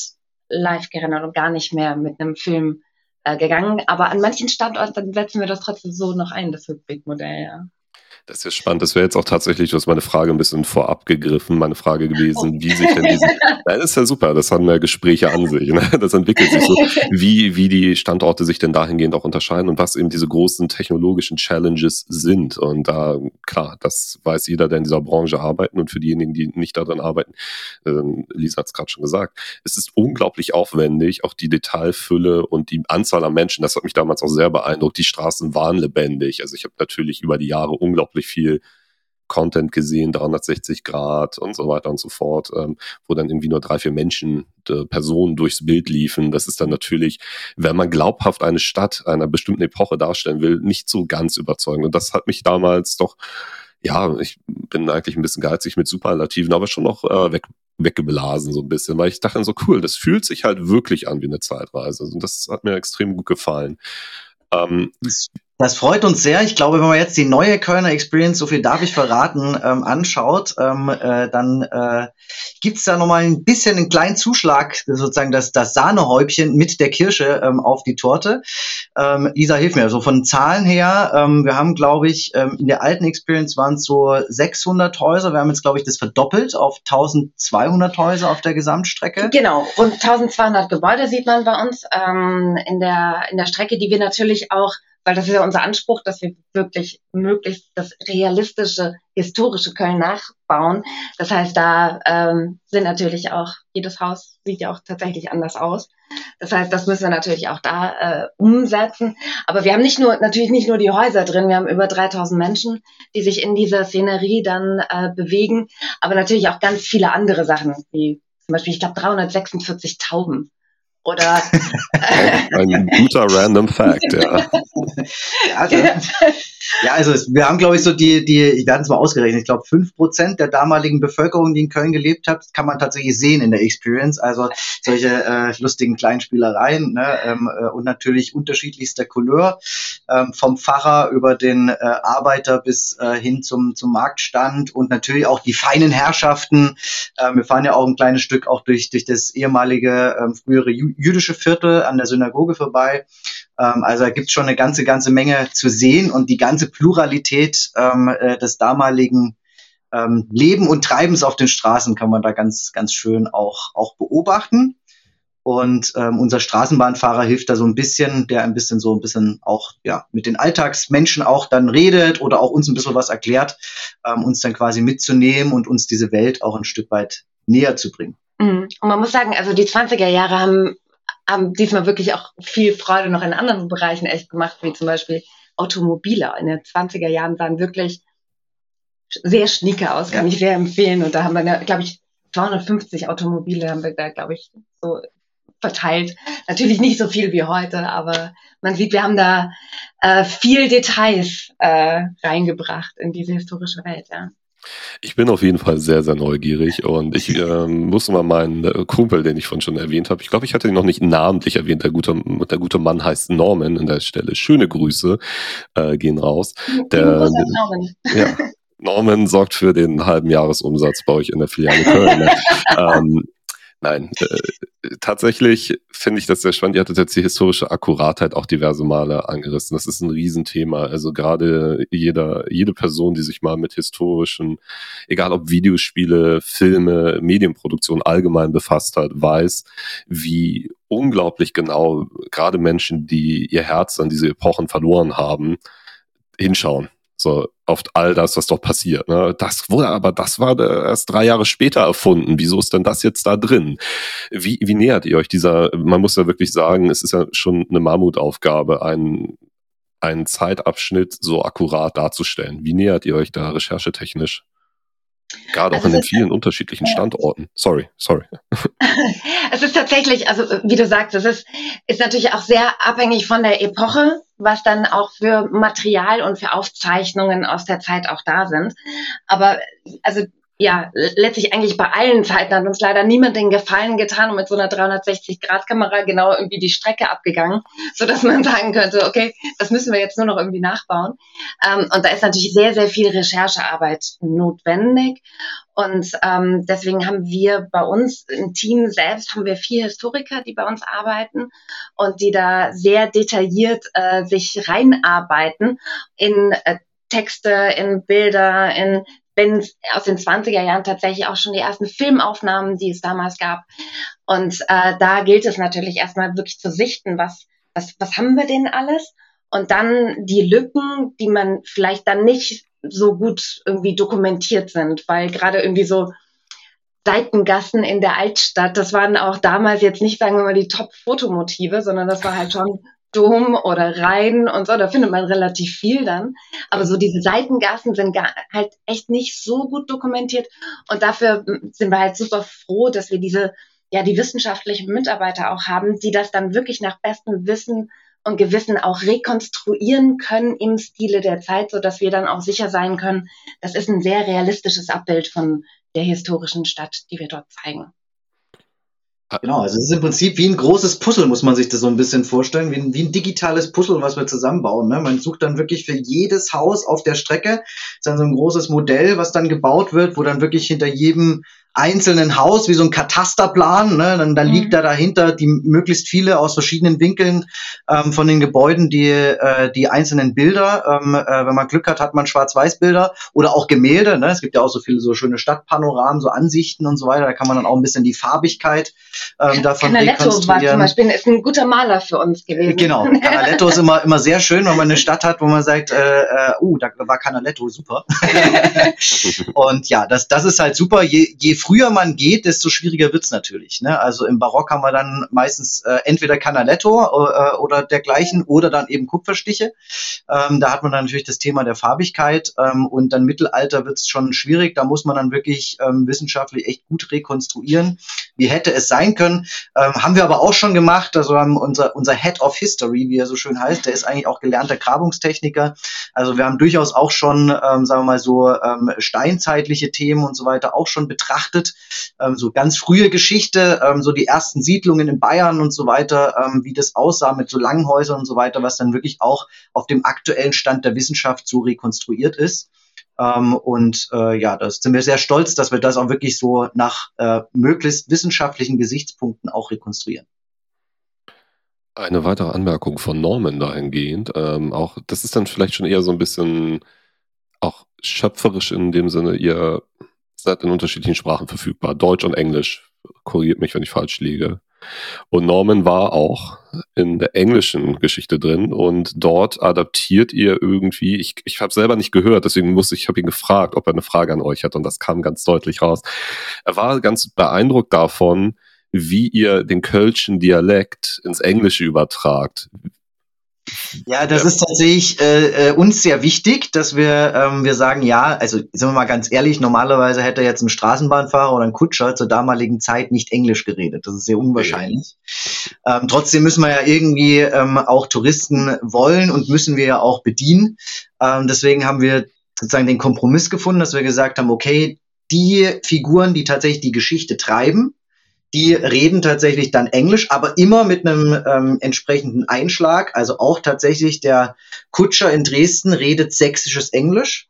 live gerendert und gar nicht mehr mit einem Film äh, gegangen. Aber an manchen Standorten setzen wir das trotzdem so noch ein, das Big-Modell, ja. Das ist ja spannend. Das wäre jetzt auch tatsächlich, du hast meine Frage ein bisschen vorab gegriffen, meine Frage gewesen, wie sich denn diese. Nein, das ist ja super, das haben ja Gespräche an sich. Ne? Das entwickelt sich so, wie, wie die Standorte sich denn dahingehend auch unterscheiden und was eben diese großen technologischen Challenges sind. Und da, klar, das weiß jeder, der in dieser Branche arbeitet und für diejenigen, die nicht daran arbeiten, äh, Lisa hat es gerade schon gesagt, es ist unglaublich aufwendig, auch die Detailfülle und die Anzahl an Menschen, das hat mich damals auch sehr beeindruckt. Die Straßen waren lebendig. Also ich habe natürlich über die Jahre unglaublich unglaublich viel Content gesehen, 360 Grad und so weiter und so fort, ähm, wo dann irgendwie nur drei, vier Menschen, äh, Personen durchs Bild liefen. Das ist dann natürlich, wenn man glaubhaft eine Stadt einer bestimmten Epoche darstellen will, nicht so ganz überzeugend. Und das hat mich damals doch, ja, ich bin eigentlich ein bisschen geizig mit Superlativen, aber schon noch äh, weg, weggeblasen so ein bisschen, weil ich dachte so cool, das fühlt sich halt wirklich an wie eine Zeitreise. Und das hat mir extrem gut gefallen. Ähm, das freut uns sehr. Ich glaube, wenn man jetzt die neue Kölner Experience, so viel darf ich verraten, ähm, anschaut, ähm, äh, dann äh, gibt's da nochmal ein bisschen einen kleinen Zuschlag, sozusagen das, das Sahnehäubchen mit der Kirsche ähm, auf die Torte. Ähm, Lisa, hilf mir. So von Zahlen her, ähm, wir haben, glaube ich, ähm, in der alten Experience waren es so 600 Häuser. Wir haben jetzt, glaube ich, das verdoppelt auf 1200 Häuser auf der Gesamtstrecke. Genau, rund 1200 Gebäude sieht man bei uns ähm, in, der, in der Strecke, die wir natürlich auch weil das ist ja unser Anspruch, dass wir wirklich möglichst das realistische, historische Köln nachbauen. Das heißt, da ähm, sind natürlich auch, jedes Haus sieht ja auch tatsächlich anders aus. Das heißt, das müssen wir natürlich auch da äh, umsetzen. Aber wir haben nicht nur, natürlich nicht nur die Häuser drin, wir haben über 3000 Menschen, die sich in dieser Szenerie dann äh, bewegen, aber natürlich auch ganz viele andere Sachen, wie zum Beispiel, ich glaube, 346 Tauben oder ein guter random Fact, ja. also, ja, also wir haben, glaube ich, so die, die, wir hatten es mal ausgerechnet, ich glaube, fünf Prozent der damaligen Bevölkerung, die in Köln gelebt hat, kann man tatsächlich sehen in der Experience. Also solche äh, lustigen Kleinspielereien ne? ähm, äh, und natürlich unterschiedlichster Couleur, ähm, vom Pfarrer über den äh, Arbeiter bis äh, hin zum, zum Marktstand und natürlich auch die feinen Herrschaften. Ähm, wir fahren ja auch ein kleines Stück auch durch, durch das ehemalige ähm, frühere jüdische Viertel an der Synagoge vorbei. Ähm, also da gibt schon eine ganze, ganze Menge zu sehen und die ganze Pluralität ähm, äh, des damaligen ähm, Leben und Treibens auf den Straßen kann man da ganz, ganz schön auch, auch beobachten. Und ähm, unser Straßenbahnfahrer hilft da so ein bisschen, der ein bisschen so ein bisschen auch ja mit den Alltagsmenschen auch dann redet oder auch uns ein bisschen was erklärt, ähm, uns dann quasi mitzunehmen und uns diese Welt auch ein Stück weit näher zu bringen. Mhm. Und man muss sagen, also die 20er Jahre haben, haben diesmal wirklich auch viel Freude noch in anderen Bereichen echt gemacht, wie zum Beispiel Automobile. In den 20er Jahren sahen wirklich sehr schnieke aus, kann ich sehr empfehlen. Und da haben wir, glaube ich, 250 Automobile haben wir da, glaube ich, so verteilt. Natürlich nicht so viel wie heute, aber man sieht, wir haben da äh, viel Details äh, reingebracht in diese historische Welt, ja. Ich bin auf jeden Fall sehr, sehr neugierig und ich ähm, muss mal meinen äh, Kumpel, den ich vorhin schon erwähnt habe, ich glaube, ich hatte ihn noch nicht namentlich erwähnt, der gute, der gute Mann heißt Norman an der Stelle. Schöne Grüße äh, gehen raus. Der, Norman. Ja, Norman sorgt für den halben Jahresumsatz bei euch in der Filiale Köln. Ähm, Nein, äh, tatsächlich finde ich das sehr spannend. Ihr hattet jetzt die historische Akkuratheit auch diverse Male angerissen. Das ist ein Riesenthema. Also gerade jeder, jede Person, die sich mal mit historischen, egal ob Videospiele, Filme, Medienproduktion allgemein befasst hat, weiß, wie unglaublich genau gerade Menschen, die ihr Herz an diese Epochen verloren haben, hinschauen. So, auf all das, was dort passiert. Ne? Das wurde aber, das war erst drei Jahre später erfunden. Wieso ist denn das jetzt da drin? Wie, wie nähert ihr euch dieser, man muss ja wirklich sagen, es ist ja schon eine Mammutaufgabe, einen, einen Zeitabschnitt so akkurat darzustellen. Wie nähert ihr euch da recherchetechnisch? Gerade auch also in den vielen unterschiedlichen Standorten. Sorry, sorry. Es ist tatsächlich, also wie du sagst, es ist, ist natürlich auch sehr abhängig von der Epoche, was dann auch für Material und für Aufzeichnungen aus der Zeit auch da sind. Aber also ja, letztlich eigentlich bei allen Zeiten hat uns leider niemand den Gefallen getan und mit so einer 360-Grad-Kamera genau irgendwie die Strecke abgegangen, so dass man sagen könnte, okay, das müssen wir jetzt nur noch irgendwie nachbauen. Ähm, und da ist natürlich sehr, sehr viel Recherchearbeit notwendig. Und ähm, deswegen haben wir bei uns im Team selbst haben wir vier Historiker, die bei uns arbeiten und die da sehr detailliert äh, sich reinarbeiten in äh, Texte, in Bilder, in wenn aus den 20er Jahren tatsächlich auch schon die ersten Filmaufnahmen, die es damals gab. Und äh, da gilt es natürlich erstmal wirklich zu sichten, was, was, was haben wir denn alles? Und dann die Lücken, die man vielleicht dann nicht so gut irgendwie dokumentiert sind, weil gerade irgendwie so Seitengassen in der Altstadt, das waren auch damals jetzt nicht, sagen wir mal, die Top-Fotomotive, sondern das war halt schon Dom oder Rhein und so, da findet man relativ viel dann. Aber so diese Seitengassen sind gar, halt echt nicht so gut dokumentiert. Und dafür sind wir halt super froh, dass wir diese, ja, die wissenschaftlichen Mitarbeiter auch haben, die das dann wirklich nach bestem Wissen und Gewissen auch rekonstruieren können im Stile der Zeit, so dass wir dann auch sicher sein können, das ist ein sehr realistisches Abbild von der historischen Stadt, die wir dort zeigen. Genau, also es ist im Prinzip wie ein großes Puzzle, muss man sich das so ein bisschen vorstellen, wie ein, wie ein digitales Puzzle, was wir zusammenbauen. Ne? Man sucht dann wirklich für jedes Haus auf der Strecke, ist dann so ein großes Modell, was dann gebaut wird, wo dann wirklich hinter jedem einzelnen Haus, wie so ein Katasterplan. Ne? Dann, dann mhm. liegt da dahinter die möglichst viele aus verschiedenen Winkeln ähm, von den Gebäuden die, äh, die einzelnen Bilder. Ähm, äh, wenn man Glück hat, hat man Schwarz-Weiß-Bilder oder auch Gemälde. Ne? Es gibt ja auch so viele so schöne Stadtpanoramen, so Ansichten und so weiter. Da kann man dann auch ein bisschen die Farbigkeit ähm, davon Canaletto war zum Beispiel ist ein guter Maler für uns gewesen. Genau, Canaletto ist immer, immer sehr schön, wenn man eine Stadt hat, wo man sagt, äh, äh, uh, da war Canaletto super. und ja, das, das ist halt super. Je, je früher man geht, desto schwieriger wird's natürlich. Ne? Also im Barock haben wir dann meistens äh, entweder Canaletto äh, oder dergleichen oder dann eben Kupferstiche. Ähm, da hat man dann natürlich das Thema der Farbigkeit ähm, und dann Mittelalter wird's schon schwierig. Da muss man dann wirklich ähm, wissenschaftlich echt gut rekonstruieren. Wie hätte es sein können? Ähm, haben wir aber auch schon gemacht. Also haben unser, unser Head of History, wie er so schön heißt, der ist eigentlich auch gelernter Grabungstechniker. Also wir haben durchaus auch schon, ähm, sagen wir mal so, ähm, steinzeitliche Themen und so weiter auch schon betrachtet betrachtet, ähm, so ganz frühe Geschichte, ähm, so die ersten Siedlungen in Bayern und so weiter, ähm, wie das aussah mit so Langhäusern und so weiter, was dann wirklich auch auf dem aktuellen Stand der Wissenschaft so rekonstruiert ist. Ähm, und äh, ja, da sind wir sehr stolz, dass wir das auch wirklich so nach äh, möglichst wissenschaftlichen Gesichtspunkten auch rekonstruieren. Eine weitere Anmerkung von Norman dahingehend, ähm, auch das ist dann vielleicht schon eher so ein bisschen auch schöpferisch in dem Sinne, ihr seid in unterschiedlichen Sprachen verfügbar. Deutsch und Englisch. Korrigiert mich, wenn ich falsch liege. Und Norman war auch in der englischen Geschichte drin und dort adaptiert ihr irgendwie, ich, ich habe selber nicht gehört, deswegen muss ich, habe ihn gefragt, ob er eine Frage an euch hat und das kam ganz deutlich raus. Er war ganz beeindruckt davon, wie ihr den Kölschen Dialekt ins Englische übertragt, ja, das ist tatsächlich äh, äh, uns sehr wichtig, dass wir, ähm, wir sagen, ja, also sind wir mal ganz ehrlich, normalerweise hätte jetzt ein Straßenbahnfahrer oder ein Kutscher zur damaligen Zeit nicht Englisch geredet. Das ist sehr unwahrscheinlich. Ja. Ähm, trotzdem müssen wir ja irgendwie ähm, auch Touristen wollen und müssen wir ja auch bedienen. Ähm, deswegen haben wir sozusagen den Kompromiss gefunden, dass wir gesagt haben, okay, die Figuren, die tatsächlich die Geschichte treiben, die reden tatsächlich dann Englisch, aber immer mit einem ähm, entsprechenden Einschlag. Also auch tatsächlich der Kutscher in Dresden redet sächsisches Englisch,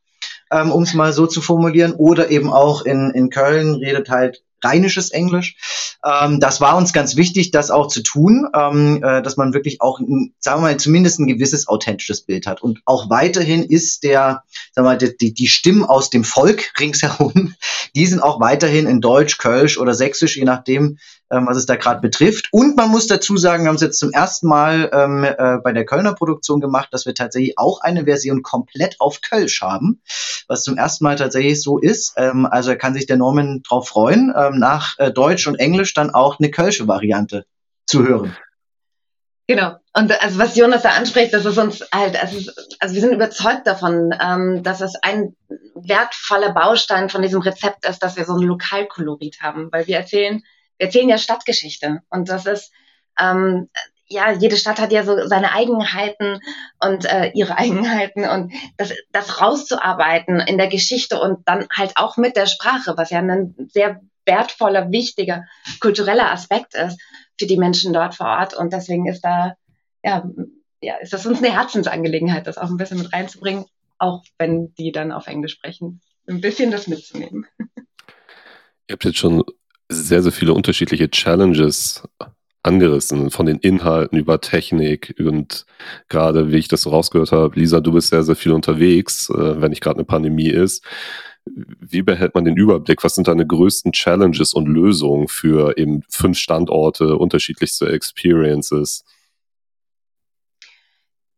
ähm, um es mal so zu formulieren, oder eben auch in, in Köln redet halt rheinisches Englisch. Ähm, das war uns ganz wichtig, das auch zu tun, ähm, äh, dass man wirklich auch, sagen wir mal, zumindest ein gewisses authentisches Bild hat. Und auch weiterhin ist der, sagen wir mal, die, die Stimmen aus dem Volk ringsherum, die sind auch weiterhin in Deutsch, Kölsch oder Sächsisch, je nachdem, ähm, was es da gerade betrifft. Und man muss dazu sagen, wir haben es jetzt zum ersten Mal ähm, äh, bei der Kölner Produktion gemacht, dass wir tatsächlich auch eine Version komplett auf Kölsch haben, was zum ersten Mal tatsächlich so ist. Ähm, also kann sich der Norman drauf freuen, ähm, nach äh, Deutsch und Englisch dann auch eine Kölsche Variante zu hören. Genau. Und also was Jonas da anspricht, das ist uns halt, also, also wir sind überzeugt davon, ähm, dass es ein wertvoller Baustein von diesem Rezept ist, dass wir so ein Lokalkolorit haben, weil wir erzählen, wir erzählen ja Stadtgeschichte und das ist ähm, ja, jede Stadt hat ja so seine Eigenheiten und äh, ihre Eigenheiten und das, das rauszuarbeiten in der Geschichte und dann halt auch mit der Sprache, was ja ein sehr wertvoller, wichtiger kultureller Aspekt ist für die Menschen dort vor Ort. Und deswegen ist da, ja, ja, ist das uns eine Herzensangelegenheit, das auch ein bisschen mit reinzubringen, auch wenn die dann auf Englisch sprechen, ein bisschen das mitzunehmen. Ihr habt jetzt schon sehr, sehr viele unterschiedliche Challenges angerissen, von den Inhalten über Technik und gerade, wie ich das so rausgehört habe, Lisa, du bist sehr, sehr viel unterwegs, äh, wenn nicht gerade eine Pandemie ist. Wie behält man den Überblick? Was sind deine größten Challenges und Lösungen für eben fünf Standorte, unterschiedlichste Experiences?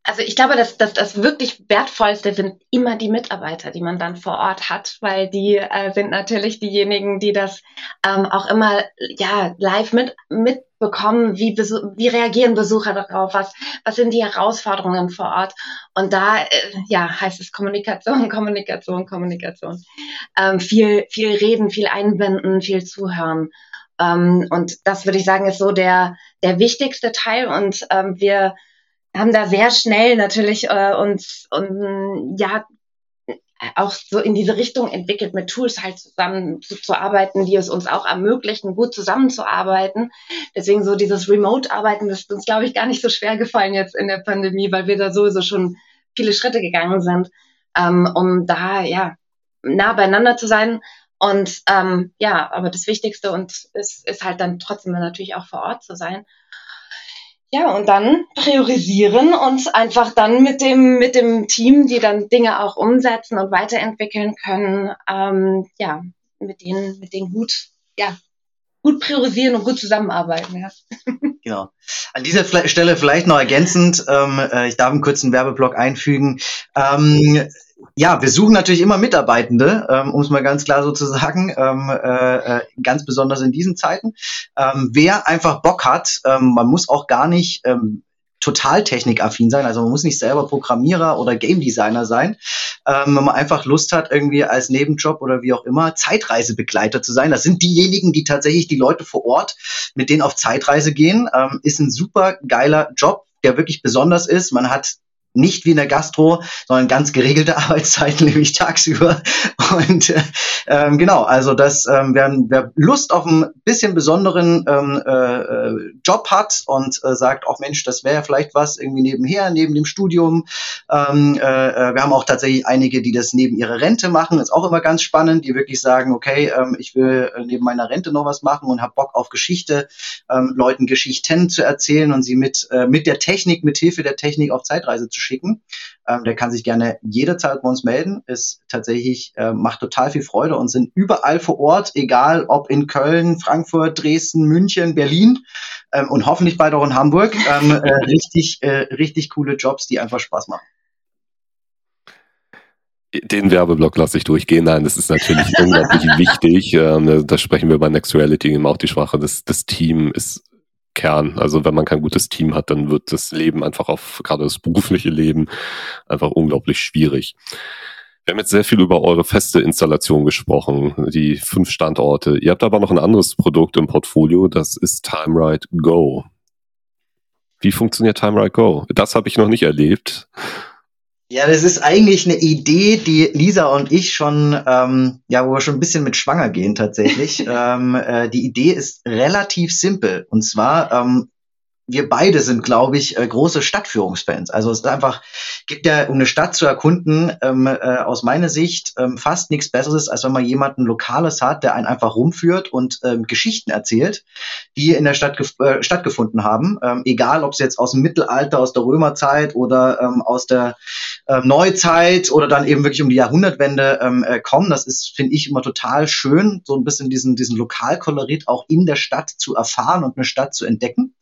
Also ich glaube, dass, dass das wirklich wertvollste sind immer die Mitarbeiter, die man dann vor Ort hat, weil die äh, sind natürlich diejenigen, die das ähm, auch immer ja live mit mitbekommen. Wie wie reagieren Besucher darauf? Was was sind die Herausforderungen vor Ort? Und da äh, ja heißt es Kommunikation, Kommunikation, Kommunikation. Ähm, viel viel reden, viel einbinden, viel zuhören. Ähm, und das würde ich sagen ist so der der wichtigste Teil. Und ähm, wir haben da sehr schnell natürlich äh, uns und ja auch so in diese Richtung entwickelt, mit Tools halt zusammen zu, zu, arbeiten, die es uns auch ermöglichen, gut zusammenzuarbeiten. Deswegen so dieses Remote-Arbeiten, das ist uns, glaube ich, gar nicht so schwer gefallen jetzt in der Pandemie, weil wir da sowieso schon viele Schritte gegangen sind, ähm, um da ja nah beieinander zu sein. Und ähm, ja, aber das Wichtigste und ist, ist halt dann trotzdem natürlich auch vor Ort zu sein. Ja, und dann priorisieren und einfach dann mit dem, mit dem Team, die dann Dinge auch umsetzen und weiterentwickeln können, ähm, ja, mit denen, mit denen gut, ja, gut priorisieren und gut zusammenarbeiten. Ja. Genau. An dieser Stelle vielleicht noch ergänzend, ähm, äh, ich darf einen kurzen Werbeblock einfügen. Ähm, ja, wir suchen natürlich immer Mitarbeitende, ähm, um es mal ganz klar so zu sagen, ähm, äh, äh, ganz besonders in diesen Zeiten. Ähm, wer einfach Bock hat, ähm, man muss auch gar nicht ähm, total technikaffin sein, also man muss nicht selber Programmierer oder Game Designer sein, ähm, wenn man einfach Lust hat, irgendwie als Nebenjob oder wie auch immer Zeitreisebegleiter zu sein. Das sind diejenigen, die tatsächlich die Leute vor Ort mit denen auf Zeitreise gehen. Ist ein super geiler Job, der wirklich besonders ist. Man hat nicht wie in der Gastro, sondern ganz geregelte Arbeitszeiten, nämlich tagsüber. Und äh, ähm, genau, also das, ähm, wer, wer Lust auf ein bisschen besonderen ähm, äh, Job hat und äh, sagt, auch Mensch, das wäre vielleicht was irgendwie nebenher, neben dem Studium. Ähm, äh, äh, wir haben auch tatsächlich einige, die das neben ihrer Rente machen, ist auch immer ganz spannend, die wirklich sagen, okay, ähm, ich will äh, neben meiner Rente noch was machen und habe Bock auf Geschichte, ähm, Leuten Geschichten zu erzählen und sie mit, äh, mit der Technik, mit Hilfe der Technik auf Zeitreise zu schicken. Ähm, der kann sich gerne jederzeit bei uns melden. Ist tatsächlich, äh, macht total viel Freude und sind überall vor Ort, egal ob in Köln, Frankfurt, Dresden, München, Berlin ähm, und hoffentlich bald auch in Hamburg. Ähm, äh, richtig, äh, richtig coole Jobs, die einfach Spaß machen. Den Werbeblock lasse ich durchgehen. Nein, das ist natürlich unglaublich wichtig. Ähm, da sprechen wir bei Next Reality eben auch die Sprache. Das, das Team ist Kern. Also wenn man kein gutes Team hat, dann wird das Leben einfach auf, gerade das berufliche Leben, einfach unglaublich schwierig. Wir haben jetzt sehr viel über eure feste Installation gesprochen, die fünf Standorte. Ihr habt aber noch ein anderes Produkt im Portfolio, das ist TimeRide Go. Wie funktioniert TimeRide Go? Das habe ich noch nicht erlebt. Ja, das ist eigentlich eine Idee, die Lisa und ich schon, ähm, ja, wo wir schon ein bisschen mit schwanger gehen tatsächlich. ähm, äh, die Idee ist relativ simpel. Und zwar, ähm, wir beide sind, glaube ich, äh, große Stadtführungsfans. Also es ist einfach, gibt ja, um eine Stadt zu erkunden, ähm, äh, aus meiner Sicht ähm, fast nichts Besseres, als wenn man jemanden Lokales hat, der einen einfach rumführt und ähm, Geschichten erzählt, die in der Stadt äh, stattgefunden haben. Ähm, egal, ob es jetzt aus dem Mittelalter, aus der Römerzeit oder ähm, aus der äh, Neuzeit oder dann eben wirklich um die Jahrhundertwende ähm, äh, kommen. Das ist, finde ich, immer total schön, so ein bisschen diesen, diesen Lokalkolorit auch in der Stadt zu erfahren und eine Stadt zu entdecken.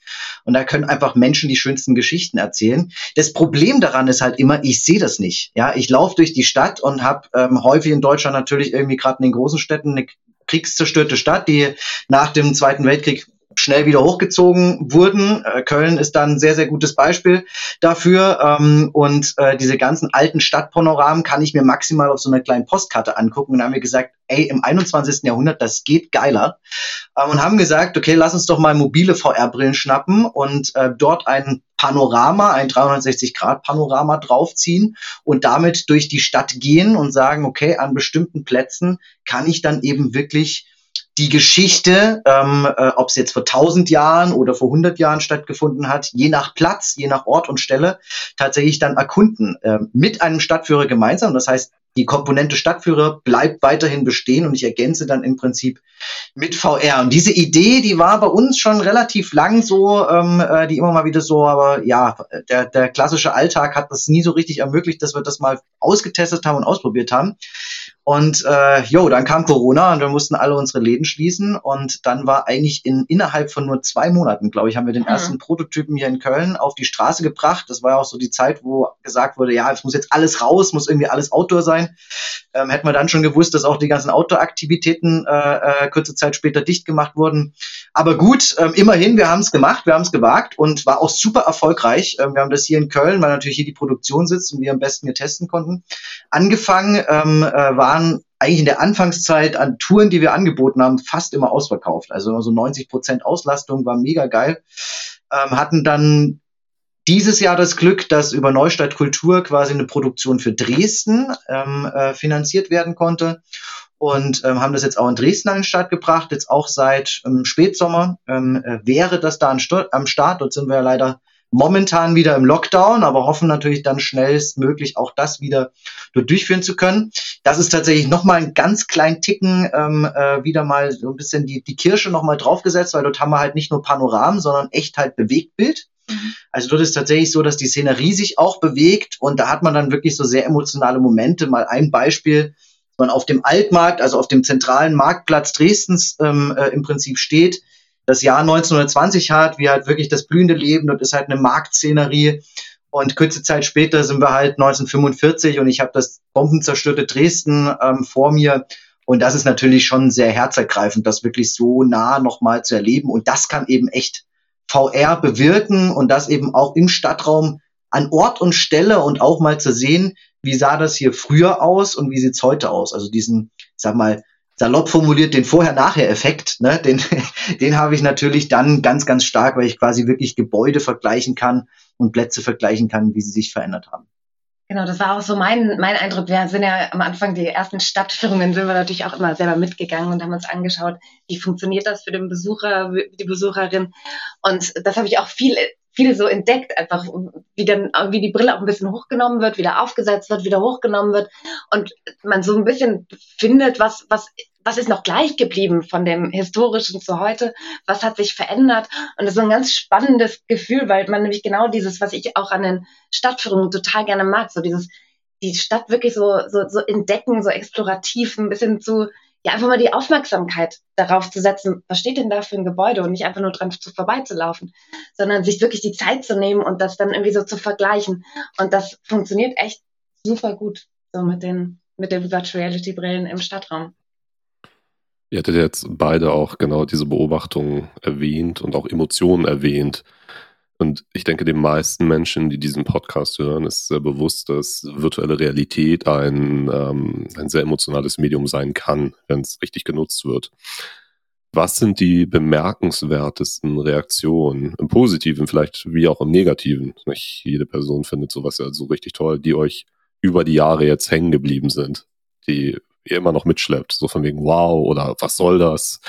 Und da können einfach Menschen die schönsten Geschichten erzählen. Das Problem daran ist halt immer, ich sehe das nicht. Ja, ich laufe durch die Stadt und habe ähm, häufig in Deutschland natürlich irgendwie gerade in den großen Städten eine kriegszerstörte Stadt, die nach dem Zweiten Weltkrieg schnell wieder hochgezogen wurden. Äh, Köln ist dann ein sehr, sehr gutes Beispiel dafür. Ähm, und äh, diese ganzen alten Stadtpanoramen kann ich mir maximal auf so einer kleinen Postkarte angucken. Und dann haben wir gesagt, ey, im 21. Jahrhundert, das geht geiler. Ähm, und haben gesagt, okay, lass uns doch mal mobile VR-Brillen schnappen und äh, dort ein Panorama, ein 360-Grad-Panorama draufziehen und damit durch die Stadt gehen und sagen, okay, an bestimmten Plätzen kann ich dann eben wirklich die Geschichte, ähm, äh, ob es jetzt vor 1000 Jahren oder vor 100 Jahren stattgefunden hat, je nach Platz, je nach Ort und Stelle, tatsächlich dann erkunden äh, mit einem Stadtführer gemeinsam. Das heißt, die Komponente Stadtführer bleibt weiterhin bestehen und ich ergänze dann im Prinzip mit VR. Und diese Idee, die war bei uns schon relativ lang so, ähm, äh, die immer mal wieder so, aber ja, der, der klassische Alltag hat das nie so richtig ermöglicht, dass wir das mal ausgetestet haben und ausprobiert haben. Und äh, jo, dann kam Corona und wir mussten alle unsere Läden schließen. Und dann war eigentlich in innerhalb von nur zwei Monaten, glaube ich, haben wir den mhm. ersten Prototypen hier in Köln auf die Straße gebracht. Das war ja auch so die Zeit, wo gesagt wurde, ja, es muss jetzt alles raus, muss irgendwie alles Outdoor sein. Ähm, hätten wir dann schon gewusst, dass auch die ganzen Outdoor-Aktivitäten äh, äh, kurze Zeit später dicht gemacht wurden. Aber gut, ähm, immerhin, wir haben es gemacht, wir haben es gewagt und war auch super erfolgreich. Ähm, wir haben das hier in Köln, weil natürlich hier die Produktion sitzt und wir am besten hier testen konnten. Angefangen ähm, äh, waren eigentlich in der Anfangszeit an Touren, die wir angeboten haben, fast immer ausverkauft. Also so 90 Prozent Auslastung war mega geil. Ähm, hatten dann dieses Jahr das Glück, dass über Neustadt Kultur quasi eine Produktion für Dresden ähm, äh, finanziert werden konnte und ähm, haben das jetzt auch in Dresden an den Start gebracht, jetzt auch seit ähm, Spätsommer ähm, äh, wäre das da am Start. Dort sind wir ja leider momentan wieder im Lockdown, aber hoffen natürlich dann schnellstmöglich auch das wieder durchführen zu können. Das ist tatsächlich nochmal einen ganz kleinen Ticken ähm, äh, wieder mal so ein bisschen die, die Kirsche nochmal draufgesetzt, weil dort haben wir halt nicht nur Panoramen, sondern echt halt Bewegtbild. Mhm. Also dort ist tatsächlich so, dass die Szenerie sich auch bewegt und da hat man dann wirklich so sehr emotionale Momente. Mal ein Beispiel, man auf dem Altmarkt, also auf dem zentralen Marktplatz Dresdens ähm, äh, im Prinzip steht, das Jahr 1920 hat, wie halt wirklich das blühende Leben und ist halt eine Marktszenerie. Und kurze Zeit später sind wir halt 1945 und ich habe das bombenzerstörte Dresden ähm, vor mir. Und das ist natürlich schon sehr herzergreifend, das wirklich so nah nochmal zu erleben. Und das kann eben echt VR bewirken und das eben auch im Stadtraum an Ort und Stelle und auch mal zu sehen, wie sah das hier früher aus und wie sieht's heute aus. Also diesen, sag mal, salopp formuliert, den Vorher-Nachher-Effekt, ne, den, den habe ich natürlich dann ganz, ganz stark, weil ich quasi wirklich Gebäude vergleichen kann und Plätze vergleichen kann, wie sie sich verändert haben. Genau, das war auch so mein, mein Eindruck. Wir sind ja am Anfang die ersten Stadtführungen, sind wir natürlich auch immer selber mitgegangen und haben uns angeschaut, wie funktioniert das für den Besucher, die Besucherin. Und das habe ich auch viel viel so entdeckt, einfach wie dann, wie die Brille auch ein bisschen hochgenommen wird, wieder aufgesetzt wird, wieder hochgenommen wird und man so ein bisschen findet, was, was, was ist noch gleich geblieben von dem historischen zu heute, was hat sich verändert und das ist ein ganz spannendes Gefühl, weil man nämlich genau dieses, was ich auch an den Stadtführungen total gerne mag, so dieses, die Stadt wirklich so, so, so entdecken, so explorativ, ein bisschen zu, ja, einfach mal die Aufmerksamkeit darauf zu setzen, was steht denn da für ein Gebäude und nicht einfach nur dran zu vorbeizulaufen, sondern sich wirklich die Zeit zu nehmen und das dann irgendwie so zu vergleichen. Und das funktioniert echt super gut, so mit den, mit den Virtual Reality Brillen im Stadtraum. Ihr hattet jetzt beide auch genau diese Beobachtungen erwähnt und auch Emotionen erwähnt. Und ich denke, den meisten Menschen, die diesen Podcast hören, ist sehr bewusst, dass virtuelle Realität ein, ähm, ein sehr emotionales Medium sein kann, wenn es richtig genutzt wird. Was sind die bemerkenswertesten Reaktionen, im Positiven vielleicht wie auch im Negativen? Nicht jede Person findet sowas ja so richtig toll, die euch über die Jahre jetzt hängen geblieben sind, die ihr immer noch mitschleppt, so von wegen wow oder was soll das?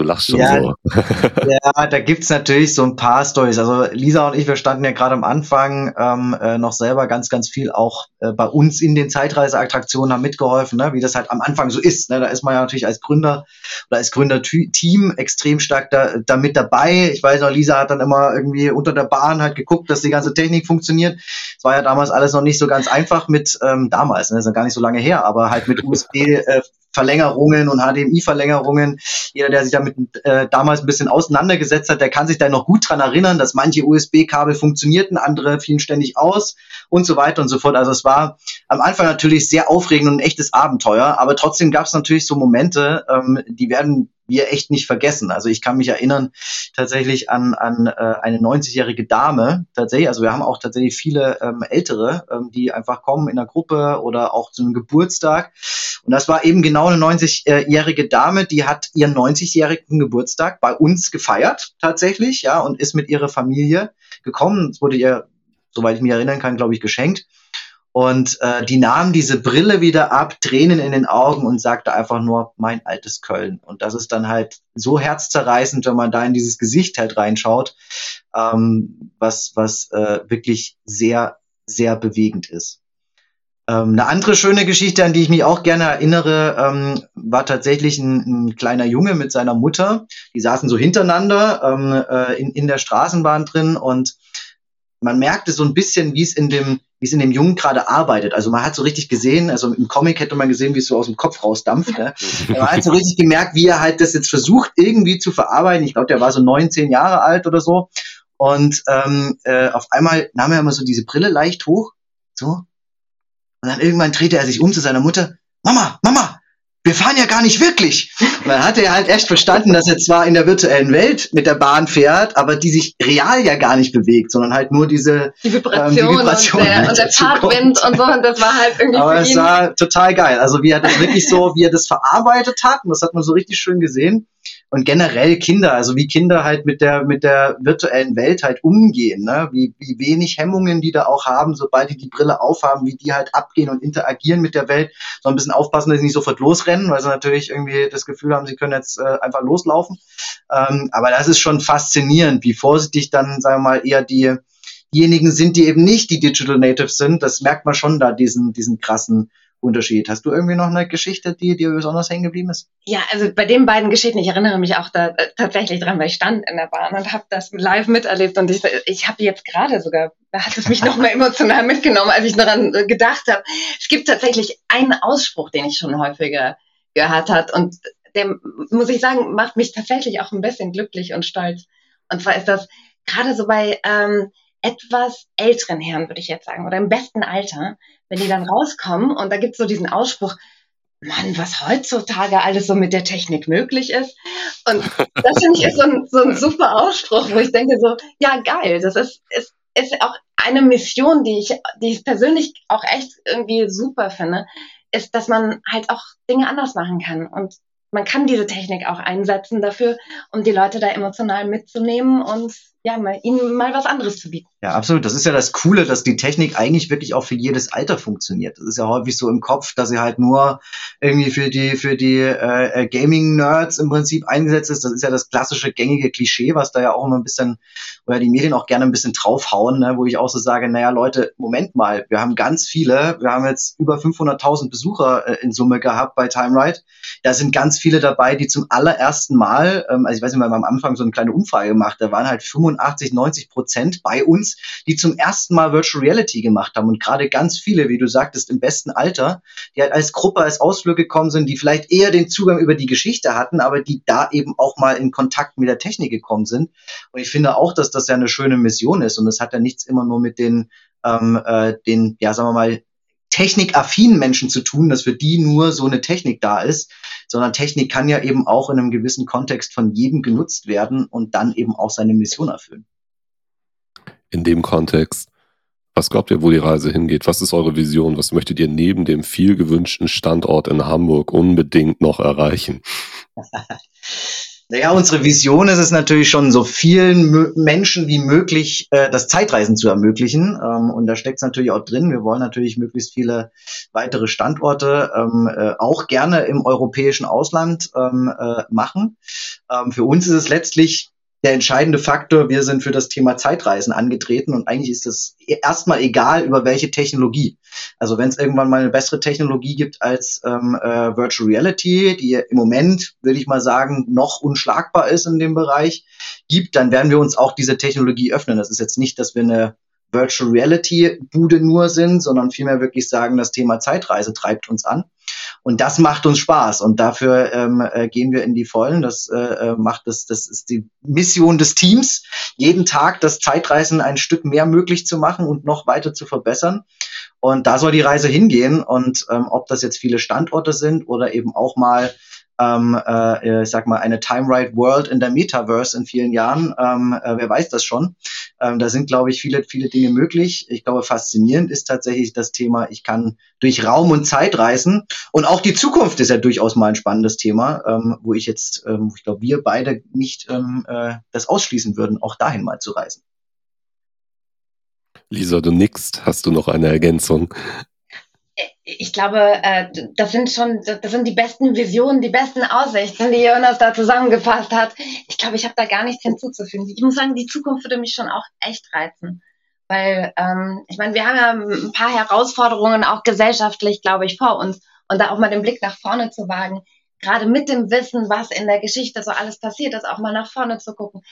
Du lachst schon ja, so. ja, da gibt's natürlich so ein paar Stories. Also Lisa und ich, wir standen ja gerade am Anfang ähm, äh, noch selber ganz, ganz viel auch äh, bei uns in den Zeitreiseattraktionen haben mitgeholfen, ne? wie das halt am Anfang so ist. Ne? Da ist man ja natürlich als Gründer oder als Gründerteam extrem stark da, da mit dabei. Ich weiß noch, Lisa hat dann immer irgendwie unter der Bahn halt geguckt, dass die ganze Technik funktioniert. Es war ja damals alles noch nicht so ganz einfach mit, ähm, damals, ne? das ist ja gar nicht so lange her, aber halt mit USB äh, Verlängerungen und HDMI-Verlängerungen. Jeder, der sich damit äh, damals ein bisschen auseinandergesetzt hat, der kann sich da noch gut dran erinnern, dass manche USB-Kabel funktionierten, andere fielen ständig aus und so weiter und so fort. Also es war am Anfang natürlich sehr aufregend und ein echtes Abenteuer, aber trotzdem gab es natürlich so Momente, ähm, die werden wir echt nicht vergessen. Also ich kann mich erinnern tatsächlich an, an äh, eine 90-jährige Dame, tatsächlich, also wir haben auch tatsächlich viele ähm, Ältere, ähm, die einfach kommen in der Gruppe oder auch zu einem Geburtstag. Und das war eben genau eine 90-jährige Dame, die hat ihren 90-jährigen Geburtstag bei uns gefeiert, tatsächlich, ja, und ist mit ihrer Familie gekommen. Es wurde ihr, soweit ich mich erinnern kann, glaube ich, geschenkt. Und äh, die nahm diese Brille wieder ab, Tränen in den Augen und sagte einfach nur, mein altes Köln. Und das ist dann halt so herzzerreißend, wenn man da in dieses Gesicht halt reinschaut, ähm, was, was äh, wirklich sehr, sehr bewegend ist. Ähm, eine andere schöne Geschichte, an die ich mich auch gerne erinnere, ähm, war tatsächlich ein, ein, kleiner Junge mit seiner Mutter. Die saßen so hintereinander ähm, äh, in, in der Straßenbahn drin und man merkte so ein bisschen, wie es in dem, wie es in dem Jungen gerade arbeitet. Also man hat so richtig gesehen, also im Comic hätte man gesehen, wie es so aus dem Kopf rausdampft. Ne? man hat so richtig gemerkt, wie er halt das jetzt versucht, irgendwie zu verarbeiten. Ich glaube, der war so neun, zehn Jahre alt oder so. Und ähm, äh, auf einmal nahm er immer so diese Brille leicht hoch, so. Und dann irgendwann drehte er sich um zu seiner Mutter. Mama, Mama, wir fahren ja gar nicht wirklich. Und dann hat er halt echt verstanden, dass er zwar in der virtuellen Welt mit der Bahn fährt, aber die sich real ja gar nicht bewegt, sondern halt nur diese die Vibration, ähm, die Vibration und der, und der Fahrtwind und so. Und das war halt irgendwie. Aber es war total geil. Also wie er das wirklich so, wie er das verarbeitet hat, und das hat man so richtig schön gesehen und generell Kinder, also wie Kinder halt mit der, mit der virtuellen Welt halt umgehen, ne? wie, wie wenig Hemmungen die da auch haben, sobald die die Brille aufhaben, wie die halt abgehen und interagieren mit der Welt. So ein bisschen aufpassen, dass sie nicht sofort losrennen, weil sie natürlich irgendwie das Gefühl haben, sie können jetzt äh, einfach loslaufen. Ähm, aber das ist schon faszinierend, wie vorsichtig dann, sagen wir mal, eher die, diejenigen sind, die eben nicht die Digital Natives sind. Das merkt man schon da, diesen, diesen krassen Unterschied. Hast du irgendwie noch eine Geschichte, die dir besonders hängen geblieben ist? Ja, also bei den beiden Geschichten, ich erinnere mich auch da äh, tatsächlich dran, weil ich stand in der Bahn und habe das live miterlebt und ich, ich habe jetzt gerade sogar, da hat es mich noch mal emotional mitgenommen, als ich daran äh, gedacht habe. Es gibt tatsächlich einen Ausspruch, den ich schon häufiger gehört hat und der, muss ich sagen, macht mich tatsächlich auch ein bisschen glücklich und stolz. Und zwar ist das gerade so bei ähm, etwas älteren Herren, würde ich jetzt sagen, oder im besten Alter, wenn die dann rauskommen und da gibt's so diesen Ausspruch, Mann, was heutzutage alles so mit der Technik möglich ist. Und das finde ich ist so ein, so ein super Ausspruch, wo ich denke so, ja geil, das ist, ist, ist auch eine Mission, die ich, die ich persönlich auch echt irgendwie super finde, ist, dass man halt auch Dinge anders machen kann. Und man kann diese Technik auch einsetzen dafür, um die Leute da emotional mitzunehmen und ja, mal, ihnen mal was anderes zu bieten. Ja, absolut. Das ist ja das Coole, dass die Technik eigentlich wirklich auch für jedes Alter funktioniert. Das ist ja häufig so im Kopf, dass sie halt nur irgendwie für die für die äh, Gaming-Nerds im Prinzip eingesetzt ist. Das ist ja das klassische gängige Klischee, was da ja auch immer ein bisschen, oder die Medien auch gerne ein bisschen draufhauen, ne? wo ich auch so sage, naja Leute, Moment mal, wir haben ganz viele, wir haben jetzt über 500.000 Besucher äh, in Summe gehabt bei TimeRide. Da sind ganz viele dabei, die zum allerersten Mal, ähm, also ich weiß nicht, wir haben am Anfang so eine kleine Umfrage gemacht, da waren halt 85 85, 90 Prozent bei uns, die zum ersten Mal Virtual Reality gemacht haben. Und gerade ganz viele, wie du sagtest, im besten Alter, die halt als Gruppe, als Ausflug gekommen sind, die vielleicht eher den Zugang über die Geschichte hatten, aber die da eben auch mal in Kontakt mit der Technik gekommen sind. Und ich finde auch, dass das ja eine schöne Mission ist. Und das hat ja nichts immer nur mit den, ähm, äh, den, ja, sagen wir mal, technikaffinen Menschen zu tun, dass für die nur so eine Technik da ist, sondern Technik kann ja eben auch in einem gewissen Kontext von jedem genutzt werden und dann eben auch seine Mission erfüllen. In dem Kontext, was glaubt ihr, wo die Reise hingeht? Was ist eure Vision? Was möchtet ihr neben dem viel gewünschten Standort in Hamburg unbedingt noch erreichen? Naja, unsere Vision ist es natürlich schon, so vielen Menschen wie möglich äh, das Zeitreisen zu ermöglichen. Ähm, und da steckt es natürlich auch drin. Wir wollen natürlich möglichst viele weitere Standorte ähm, äh, auch gerne im europäischen Ausland ähm, äh, machen. Ähm, für uns ist es letztlich der entscheidende Faktor. Wir sind für das Thema Zeitreisen angetreten und eigentlich ist es erstmal egal, über welche Technologie. Also wenn es irgendwann mal eine bessere Technologie gibt als ähm, äh, Virtual Reality, die im Moment, würde ich mal sagen, noch unschlagbar ist in dem Bereich, gibt, dann werden wir uns auch diese Technologie öffnen. Das ist jetzt nicht, dass wir eine Virtual Reality Bude nur sind, sondern vielmehr wirklich sagen, das Thema Zeitreise treibt uns an. Und das macht uns Spaß und dafür ähm, äh, gehen wir in die Vollen. Das äh, äh, macht das, das ist die Mission des Teams, jeden Tag das Zeitreisen ein Stück mehr möglich zu machen und noch weiter zu verbessern. Und da soll die Reise hingehen. Und ähm, ob das jetzt viele Standorte sind oder eben auch mal ähm, äh, ich sag mal, eine Time Right World in der Metaverse in vielen Jahren. Ähm, äh, wer weiß das schon? Ähm, da sind, glaube ich, viele, viele Dinge möglich. Ich glaube, faszinierend ist tatsächlich das Thema, ich kann durch Raum und Zeit reisen. Und auch die Zukunft ist ja durchaus mal ein spannendes Thema, ähm, wo ich jetzt, ähm, ich glaube, wir beide nicht ähm, äh, das ausschließen würden, auch dahin mal zu reisen. Lisa, du nickst. Hast du noch eine Ergänzung? Ich glaube, äh, das sind schon, das sind die besten Visionen, die besten Aussichten, die Jonas da zusammengefasst hat. Ich glaube, ich habe da gar nichts hinzuzufügen. Ich muss sagen, die Zukunft würde mich schon auch echt reizen. Weil, ähm, ich meine, wir haben ja ein paar Herausforderungen auch gesellschaftlich, glaube ich, vor uns. Und da auch mal den Blick nach vorne zu wagen, gerade mit dem Wissen, was in der Geschichte so alles passiert ist, auch mal nach vorne zu gucken,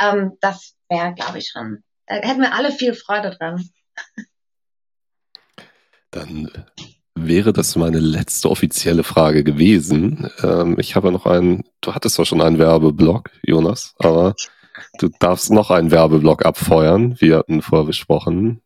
ähm, das wäre, glaube ich, schon, da hätten wir alle viel Freude dran. Dann wäre das meine letzte offizielle Frage gewesen. Ähm, ich habe noch einen, du hattest zwar schon einen Werbeblock, Jonas, aber du darfst noch einen Werbeblock abfeuern. Wir hatten vorher besprochen,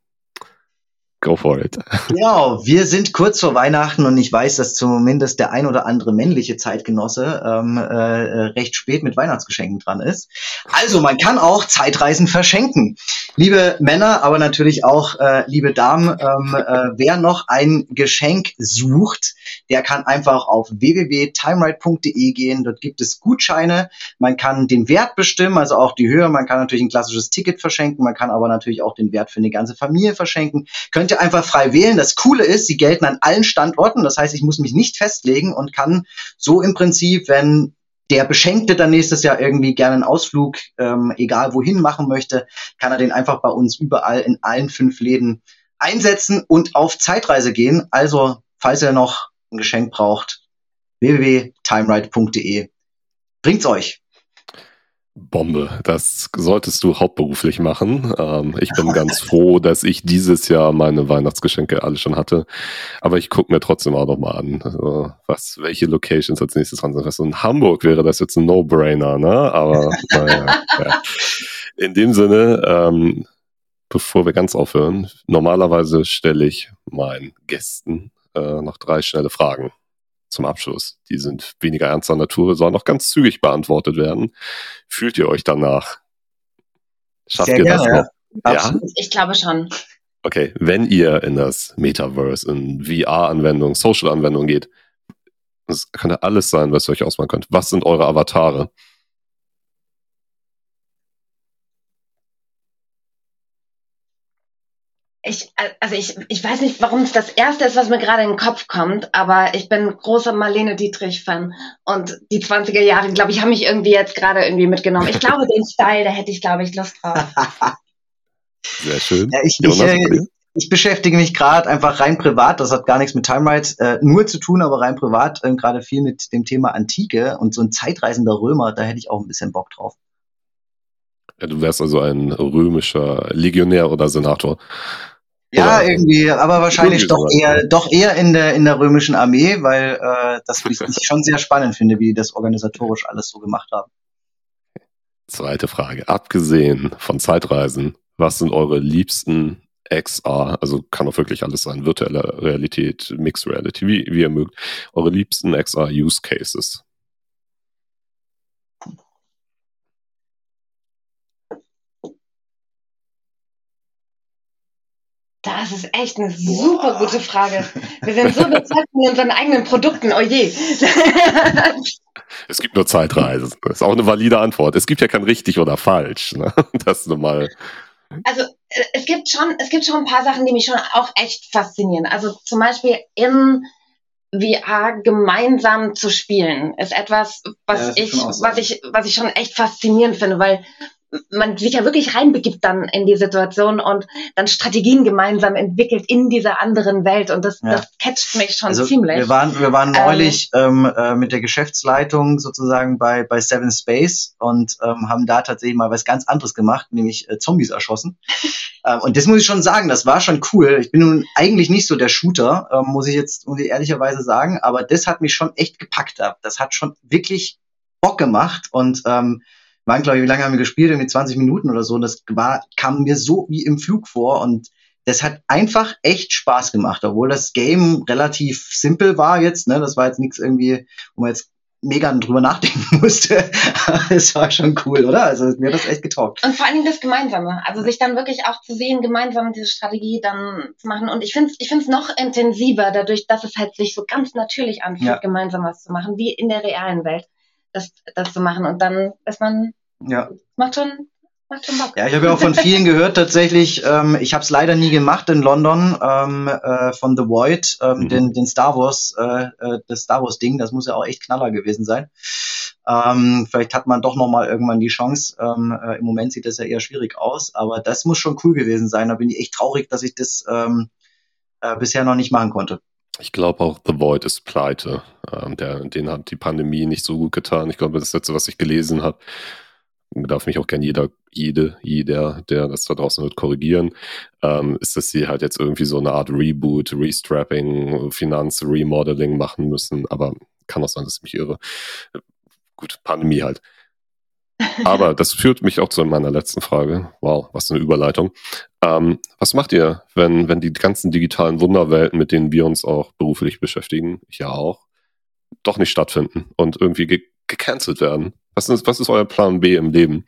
Go for it. Genau, wir sind kurz vor Weihnachten und ich weiß, dass zumindest der ein oder andere männliche Zeitgenosse ähm, äh, recht spät mit Weihnachtsgeschenken dran ist. Also man kann auch Zeitreisen verschenken. Liebe Männer, aber natürlich auch äh, liebe Damen, ähm, äh, wer noch ein Geschenk sucht, der kann einfach auf www.timeride.de gehen. Dort gibt es Gutscheine. Man kann den Wert bestimmen, also auch die Höhe. Man kann natürlich ein klassisches Ticket verschenken. Man kann aber natürlich auch den Wert für eine ganze Familie verschenken. Könnt ihr einfach frei wählen. Das Coole ist, sie gelten an allen Standorten. Das heißt, ich muss mich nicht festlegen und kann so im Prinzip, wenn der Beschenkte dann nächstes Jahr irgendwie gerne einen Ausflug, ähm, egal wohin machen möchte, kann er den einfach bei uns überall in allen fünf Läden einsetzen und auf Zeitreise gehen. Also, falls ihr noch ein Geschenk braucht, www.timeride.de. Bringt's euch. Bombe. Das solltest du hauptberuflich machen. Ähm, ich bin ganz froh, dass ich dieses Jahr meine Weihnachtsgeschenke alle schon hatte. Aber ich gucke mir trotzdem auch noch mal an, also, was, welche Locations als nächstes dran sind. Also in Hamburg wäre das jetzt ein No-Brainer, ne? Aber naja, ja. in dem Sinne, ähm, bevor wir ganz aufhören, normalerweise stelle ich meinen Gästen äh, noch drei schnelle Fragen zum Abschluss. Die sind weniger ernster Natur, sollen noch ganz zügig beantwortet werden. Fühlt ihr euch danach? Schafft Sehr ihr gerne, das noch? Ja? Ich glaube schon. Okay, wenn ihr in das Metaverse, in VR-Anwendungen, Social-Anwendungen geht, das könnte alles sein, was ihr euch ausmachen könnt. Was sind eure Avatare? Ich, also ich, ich weiß nicht, warum es das erste ist, was mir gerade in den Kopf kommt, aber ich bin großer Marlene Dietrich-Fan und die 20er Jahre, glaube ich, haben mich irgendwie jetzt gerade irgendwie mitgenommen. Ich glaube, den Style, da hätte ich, glaube ich, Lust drauf. Sehr schön. Ja, ich, ich, äh, ich beschäftige mich gerade einfach rein privat, das hat gar nichts mit Time Rides äh, nur zu tun, aber rein privat äh, gerade viel mit dem Thema Antike und so ein zeitreisender Römer, da hätte ich auch ein bisschen Bock drauf. Ja, du wärst also ein römischer Legionär oder Senator. Ja, Oder irgendwie, aber wahrscheinlich doch eher, doch eher in der, in der römischen Armee, weil äh, das ich, ich schon sehr spannend finde, wie die das organisatorisch alles so gemacht haben. Zweite Frage. Abgesehen von Zeitreisen, was sind eure liebsten XR, also kann auch wirklich alles sein, virtuelle Realität, Mixed Reality, wie, wie ihr mögt, eure liebsten XR Use Cases? Das ist echt eine super Boah. gute Frage. Wir sind so bezahlt von unseren eigenen Produkten. Oh je. Es gibt nur Zeitreisen. Das ist auch eine valide Antwort. Es gibt ja kein richtig oder falsch. Ne? Das nur mal. Also äh, es gibt schon, es gibt schon ein paar Sachen, die mich schon auch echt faszinieren. Also zum Beispiel in VR gemeinsam zu spielen, ist etwas, was ja, ich, was ich, was ich schon echt faszinierend finde, weil man sich ja wirklich reinbegibt dann in die Situation und dann Strategien gemeinsam entwickelt in dieser anderen Welt und das, ja. das catcht mich schon also ziemlich. Wir waren, wir waren ähm, neulich ähm, äh, mit der Geschäftsleitung sozusagen bei, bei Seven Space und ähm, haben da tatsächlich mal was ganz anderes gemacht, nämlich äh, Zombies erschossen. ähm, und das muss ich schon sagen, das war schon cool. Ich bin nun eigentlich nicht so der Shooter, ähm, muss ich jetzt muss ich ehrlicherweise sagen, aber das hat mich schon echt gepackt ab. Das hat schon wirklich Bock gemacht und ähm, waren, glaube ich, wie lange haben wir gespielt? Irgendwie 20 Minuten oder so. Und das war, kam mir so wie im Flug vor. Und das hat einfach echt Spaß gemacht, obwohl das Game relativ simpel war jetzt. Ne? Das war jetzt nichts irgendwie, wo man jetzt mega drüber nachdenken musste. Es war schon cool, oder? Also mir hat das echt getaugt. Und vor allen Dingen das Gemeinsame. Also sich dann wirklich auch zu sehen, gemeinsam diese Strategie dann zu machen. Und ich finde es ich find's noch intensiver, dadurch, dass es halt sich so ganz natürlich anfühlt, ja. gemeinsam was zu machen, wie in der realen Welt das, das zu machen. Und dann ist man, ja. macht schon, macht schon Bock. Ja, ich habe ja auch von vielen gehört tatsächlich, ähm, ich habe es leider nie gemacht in London, ähm, äh, von The Void, ähm, mhm. den, den Star Wars, äh, äh, das Star Wars Ding, das muss ja auch echt Knaller gewesen sein. Ähm, vielleicht hat man doch noch mal irgendwann die Chance. Ähm, äh, Im Moment sieht das ja eher schwierig aus, aber das muss schon cool gewesen sein. Da bin ich echt traurig, dass ich das ähm, äh, bisher noch nicht machen konnte. Ich glaube auch, The Void ist pleite. Ähm, der, den hat die Pandemie nicht so gut getan. Ich glaube, das letzte, was ich gelesen habe, darf mich auch gern jeder, jede, jeder, der das da draußen wird, korrigieren, ähm, ist, dass sie halt jetzt irgendwie so eine Art Reboot, Restrapping, Finanz-Remodeling machen müssen. Aber kann auch sein, dass ich mich irre. Gut, Pandemie halt. Aber das führt mich auch zu meiner letzten Frage. Wow, was eine Überleitung. Ähm, was macht ihr, wenn, wenn die ganzen digitalen Wunderwelten, mit denen wir uns auch beruflich beschäftigen, ich ja auch, doch nicht stattfinden und irgendwie ge gecancelt werden? Was ist, was ist euer Plan B im Leben?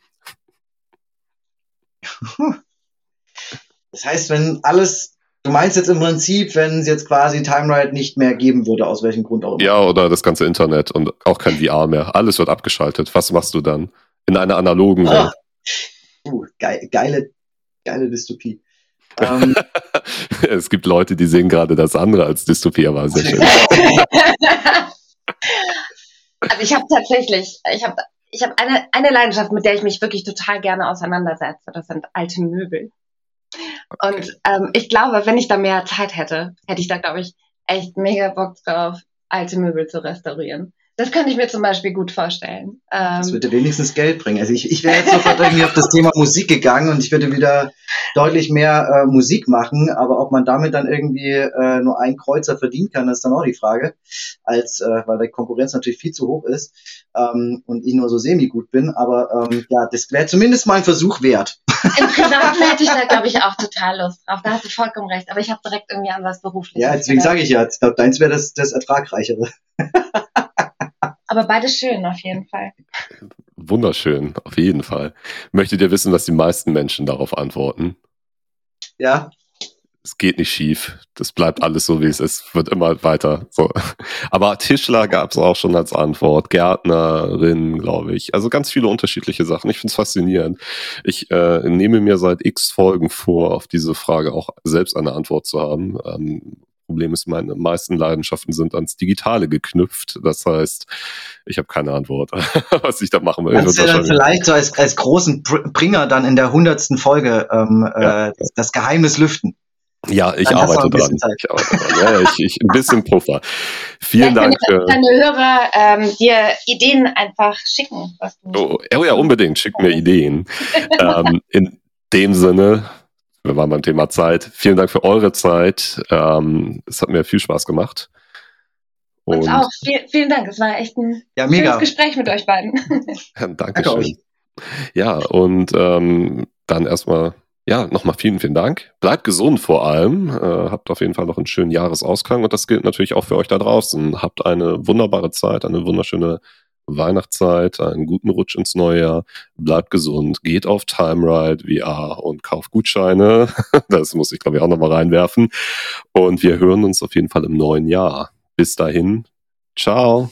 Das heißt, wenn alles Du meinst jetzt im Prinzip, wenn es jetzt quasi TimeRide nicht mehr geben würde, aus welchem Grund auch immer? Ja, oder das ganze Internet und auch kein VR mehr. Alles wird abgeschaltet. Was machst du dann? In einer analogen Welt. Uh, geile, geile, geile Dystopie. Ähm, es gibt Leute, die sehen gerade das andere als Dystopie, aber sehr schön. also ich habe tatsächlich, ich habe ich hab eine, eine Leidenschaft, mit der ich mich wirklich total gerne auseinandersetze. Das sind alte Möbel. Okay. Und ähm, ich glaube, wenn ich da mehr Zeit hätte, hätte ich da, glaube ich, echt mega Bock drauf, alte Möbel zu restaurieren. Das könnte ich mir zum Beispiel gut vorstellen. das ähm, würde wenigstens Geld bringen. Also ich, ich wäre jetzt sofort irgendwie auf das Thema Musik gegangen und ich würde wieder deutlich mehr äh, Musik machen, aber ob man damit dann irgendwie äh, nur ein Kreuzer verdienen kann, ist dann auch die Frage, als äh, weil die Konkurrenz natürlich viel zu hoch ist ähm, und ich nur so semi gut bin. Aber ähm, ja, das wäre zumindest mal ein Versuch wert. Im Privaten hätte ich da, glaube ich, auch total Lust drauf. Da hast du vollkommen recht. Aber ich habe direkt irgendwie an was berufliches. Ja, deswegen sage ich ja, ich glaube, deins wäre das, das Ertragreichere. Aber beides schön, auf jeden Fall. Wunderschön, auf jeden Fall. Möchtet ihr wissen, was die meisten Menschen darauf antworten? Ja. Es geht nicht schief. Das bleibt alles so, wie es ist. Wird immer weiter. So. Aber Tischler gab es auch schon als Antwort. Gärtnerin, glaube ich. Also ganz viele unterschiedliche Sachen. Ich finde es faszinierend. Ich äh, nehme mir seit x Folgen vor, auf diese Frage auch selbst eine Antwort zu haben. Ähm, Problem ist, meine meisten Leidenschaften sind ans Digitale geknüpft. Das heißt, ich habe keine Antwort, was ich da machen will. Kannst du dann vielleicht so als, als großen Bringer dann in der hundertsten Folge ähm, ja. äh, das Geheimnis lüften? Ja, ich arbeite dran. Ich arbeite dran. Ja, ich, ich, ein bisschen Puffer. Vielen Dank. Für deine Hörer ähm, dir Ideen einfach schicken. Was du oh, oh ja, unbedingt. Schick mir Ideen. ähm, in dem Sinne, wir waren beim Thema Zeit. Vielen Dank für eure Zeit. Ähm, es hat mir viel Spaß gemacht. Und Uns auch. Viel, vielen Dank. Es war echt ein ja, schönes Gespräch mit euch beiden. Dankeschön. Ja, und ähm, dann erstmal, ja, nochmal vielen, vielen Dank. Bleibt gesund vor allem. Äh, habt auf jeden Fall noch einen schönen Jahresausklang und das gilt natürlich auch für euch da draußen. Habt eine wunderbare Zeit, eine wunderschöne Weihnachtszeit, einen guten Rutsch ins neue Jahr, bleibt gesund, geht auf TimeRide VR und kauft Gutscheine. Das muss ich, glaube ich, auch nochmal reinwerfen. Und wir hören uns auf jeden Fall im neuen Jahr. Bis dahin, ciao.